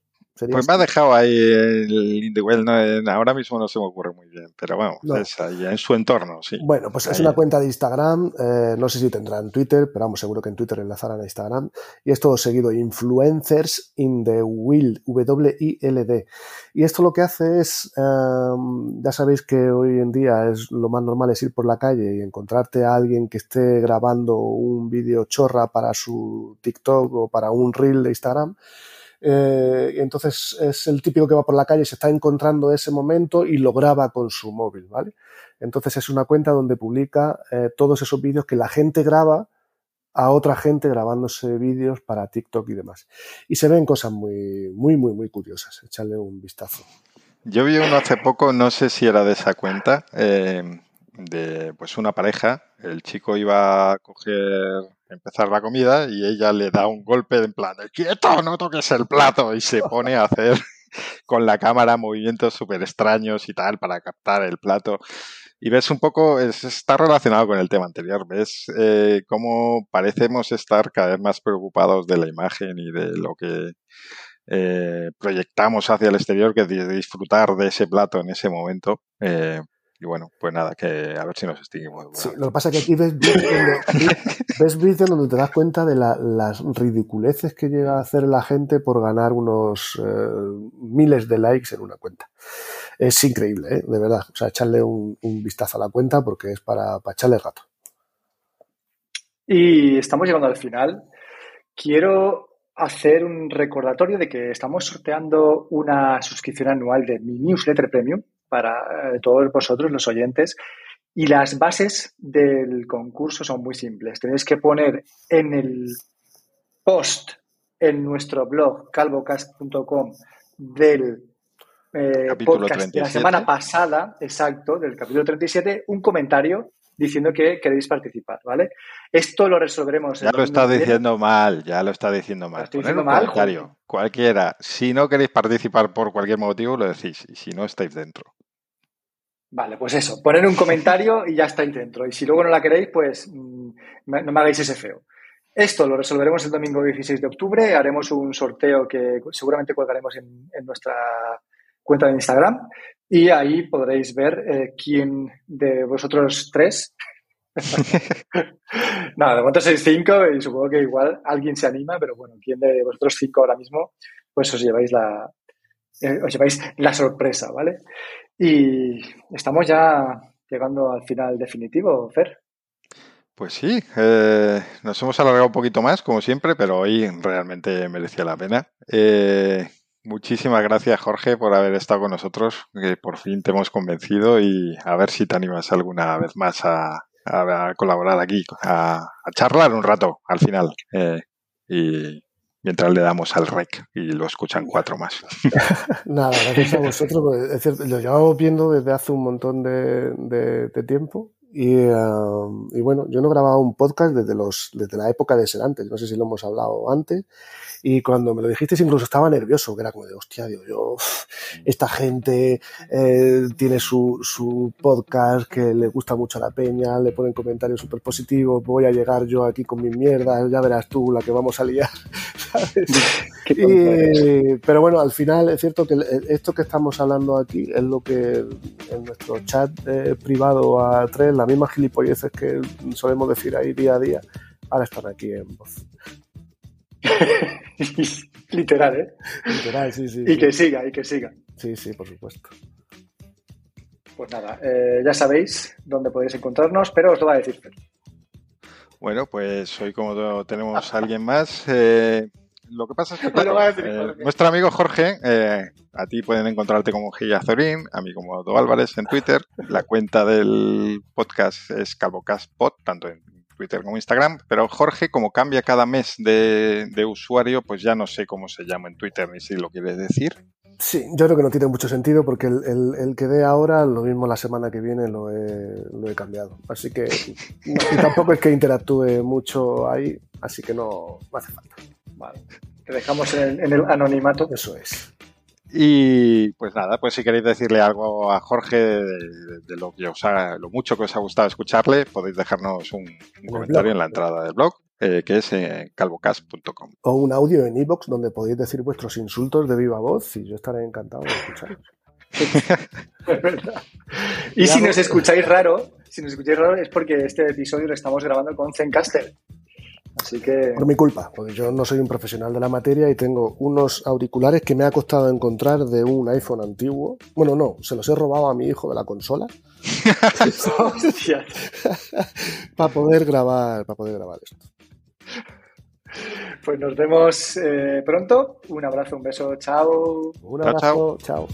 pues me ha dejado ahí el Indiewell, no, ahora mismo no se me ocurre muy bien, pero bueno, es ahí en su entorno, sí. Bueno, pues es una cuenta de Instagram, eh, no sé si tendrá en Twitter, pero vamos, seguro que en Twitter enlazarán a Instagram, y es todo seguido, Influencers in the Wild, W-I-L-D. Y esto lo que hace es, em, ya sabéis que hoy en día es lo más normal es ir por la calle y encontrarte a alguien que esté grabando un vídeo chorra para su TikTok o para un reel de Instagram, eh, entonces es el típico que va por la calle, se está encontrando ese momento y lo graba con su móvil, ¿vale? Entonces es una cuenta donde publica eh, todos esos vídeos que la gente graba a otra gente grabándose vídeos para TikTok y demás. Y se ven cosas muy, muy, muy, muy curiosas. Echarle un vistazo. Yo vi uno hace poco, no sé si era de esa cuenta, eh, de pues una pareja. El chico iba a coger empezar la comida y ella le da un golpe en plan, quieto, no toques el plato y se pone a hacer con la cámara movimientos súper extraños y tal para captar el plato. Y ves un poco, está relacionado con el tema anterior, ves eh, cómo parecemos estar cada vez más preocupados de la imagen y de lo que eh, proyectamos hacia el exterior que de disfrutar de ese plato en ese momento. Eh, y bueno, pues nada, que a ver si nos extinguimos. Sí, lo que pasa es que aquí ves vídeos donde, te das cuenta de las ridiculeces que llega a hacer la gente por ganar unos eh, miles de likes en una cuenta. Es increíble, ¿eh? de verdad. O sea, echarle un, vistazo a la cuenta porque es para, para echarle gato. Y estamos llegando al final. Quiero hacer un recordatorio de que estamos sorteando una suscripción anual de mi newsletter premium para eh, todos vosotros, los oyentes. Y las bases del concurso son muy simples. Tenéis que poner en el post en nuestro blog calvocast.com del eh, podcast de la semana pasada, exacto, del capítulo 37, un comentario diciendo que queréis participar, ¿vale? Esto lo resolveremos. Ya lo está diciendo mal, ya lo está diciendo mal. Poner un comentario, cualquiera. Si no queréis participar por cualquier motivo, lo decís. Y si no, estáis dentro. Vale, pues eso, poner un comentario y ya estáis dentro. Y si luego no la queréis, pues mm, no me hagáis ese feo. Esto lo resolveremos el domingo 16 de octubre. Haremos un sorteo que seguramente colgaremos en, nuestra cuenta de Instagram y ahí podréis ver eh, quién de vosotros tres. Nada, de momento sois cinco y supongo que igual alguien se anima, pero bueno, quién de vosotros cinco ahora mismo, pues os lleváis la, eh, os lleváis la sorpresa, ¿vale? Y estamos ya llegando al final definitivo, Fer. Pues sí, eh, nos hemos alargado un poquito más, como siempre, pero hoy realmente merecía la pena. Eh, Muchísimas gracias, Jorge, por haber estado con nosotros, que por fin te hemos convencido y a ver si te animas alguna vez más a, colaborar aquí, a, charlar un rato al final. Eh, y mientras le damos al rec y lo escuchan cuatro más. Nada, gracias a vosotros. Es cierto, lo llevamos viendo desde hace un montón de, tiempo. Y, um, y, bueno, yo no grababa un podcast desde, los, desde la época de ser antes. No sé si lo hemos hablado antes. Y cuando me lo dijiste, incluso estaba nervioso, que era como de, hostia, Dios, yo, esta gente eh, tiene su, su podcast que le gusta mucho a la peña, le ponen comentarios súper positivos, voy a llegar yo aquí con mis mierdas, ya verás tú la que vamos a liar, pero bueno, al final es cierto que esto que estamos hablando aquí es lo que en nuestro chat eh, privado a tres, las mismas gilipolleces que solemos decir ahí día a día, ahora están aquí en voz. Literal, ¿eh? Literal, sí, sí. Y que siga, y que siga. Sí, sí, por supuesto. Pues nada, eh, ya sabéis dónde podéis encontrarnos, pero os lo va a decir Bueno, pues hoy como tenemos a alguien más, eh, lo que pasa es que eh, nuestro amigo Jorge, a ti pueden encontrarte como Gillazorín, a mí como Do Álvarez en Twitter, la cuenta del podcast es CalvoCastPod, tanto en Twitter como Instagram, pero Jorge, como cambia cada mes de, usuario, pues ya no sé cómo se llama en Twitter ni si lo quieres decir. Sí, yo creo que no tiene mucho sentido porque el, que dé ahora, lo mismo la semana que viene lo he, cambiado. Así que tampoco es que interactúe mucho ahí, así que no, hace falta. Vale. Te dejamos en el anonimato. Eso es. Y pues nada, pues si queréis decirle algo a Jorge de, lo que os ha, lo mucho que os ha gustado escucharle, podéis dejarnos un, comentario en la entrada del blog, eh, que es en calvocast.com. O un audio en iBox donde podéis decir vuestros insultos de viva voz y yo estaré encantado de escucharos. y si nos escucháis raro, si nos escucháis raro es porque este episodio lo estamos grabando con Zencaster. Así que... Por mi culpa, porque yo no soy un profesional de la materia y tengo unos auriculares que me ha costado encontrar de un iPhone antiguo. Bueno, no, se los he robado a mi hijo de la consola. para poder grabar, para poder grabar esto. Pues nos vemos eh, pronto. Un abrazo, un beso, chao. Un abrazo, chao.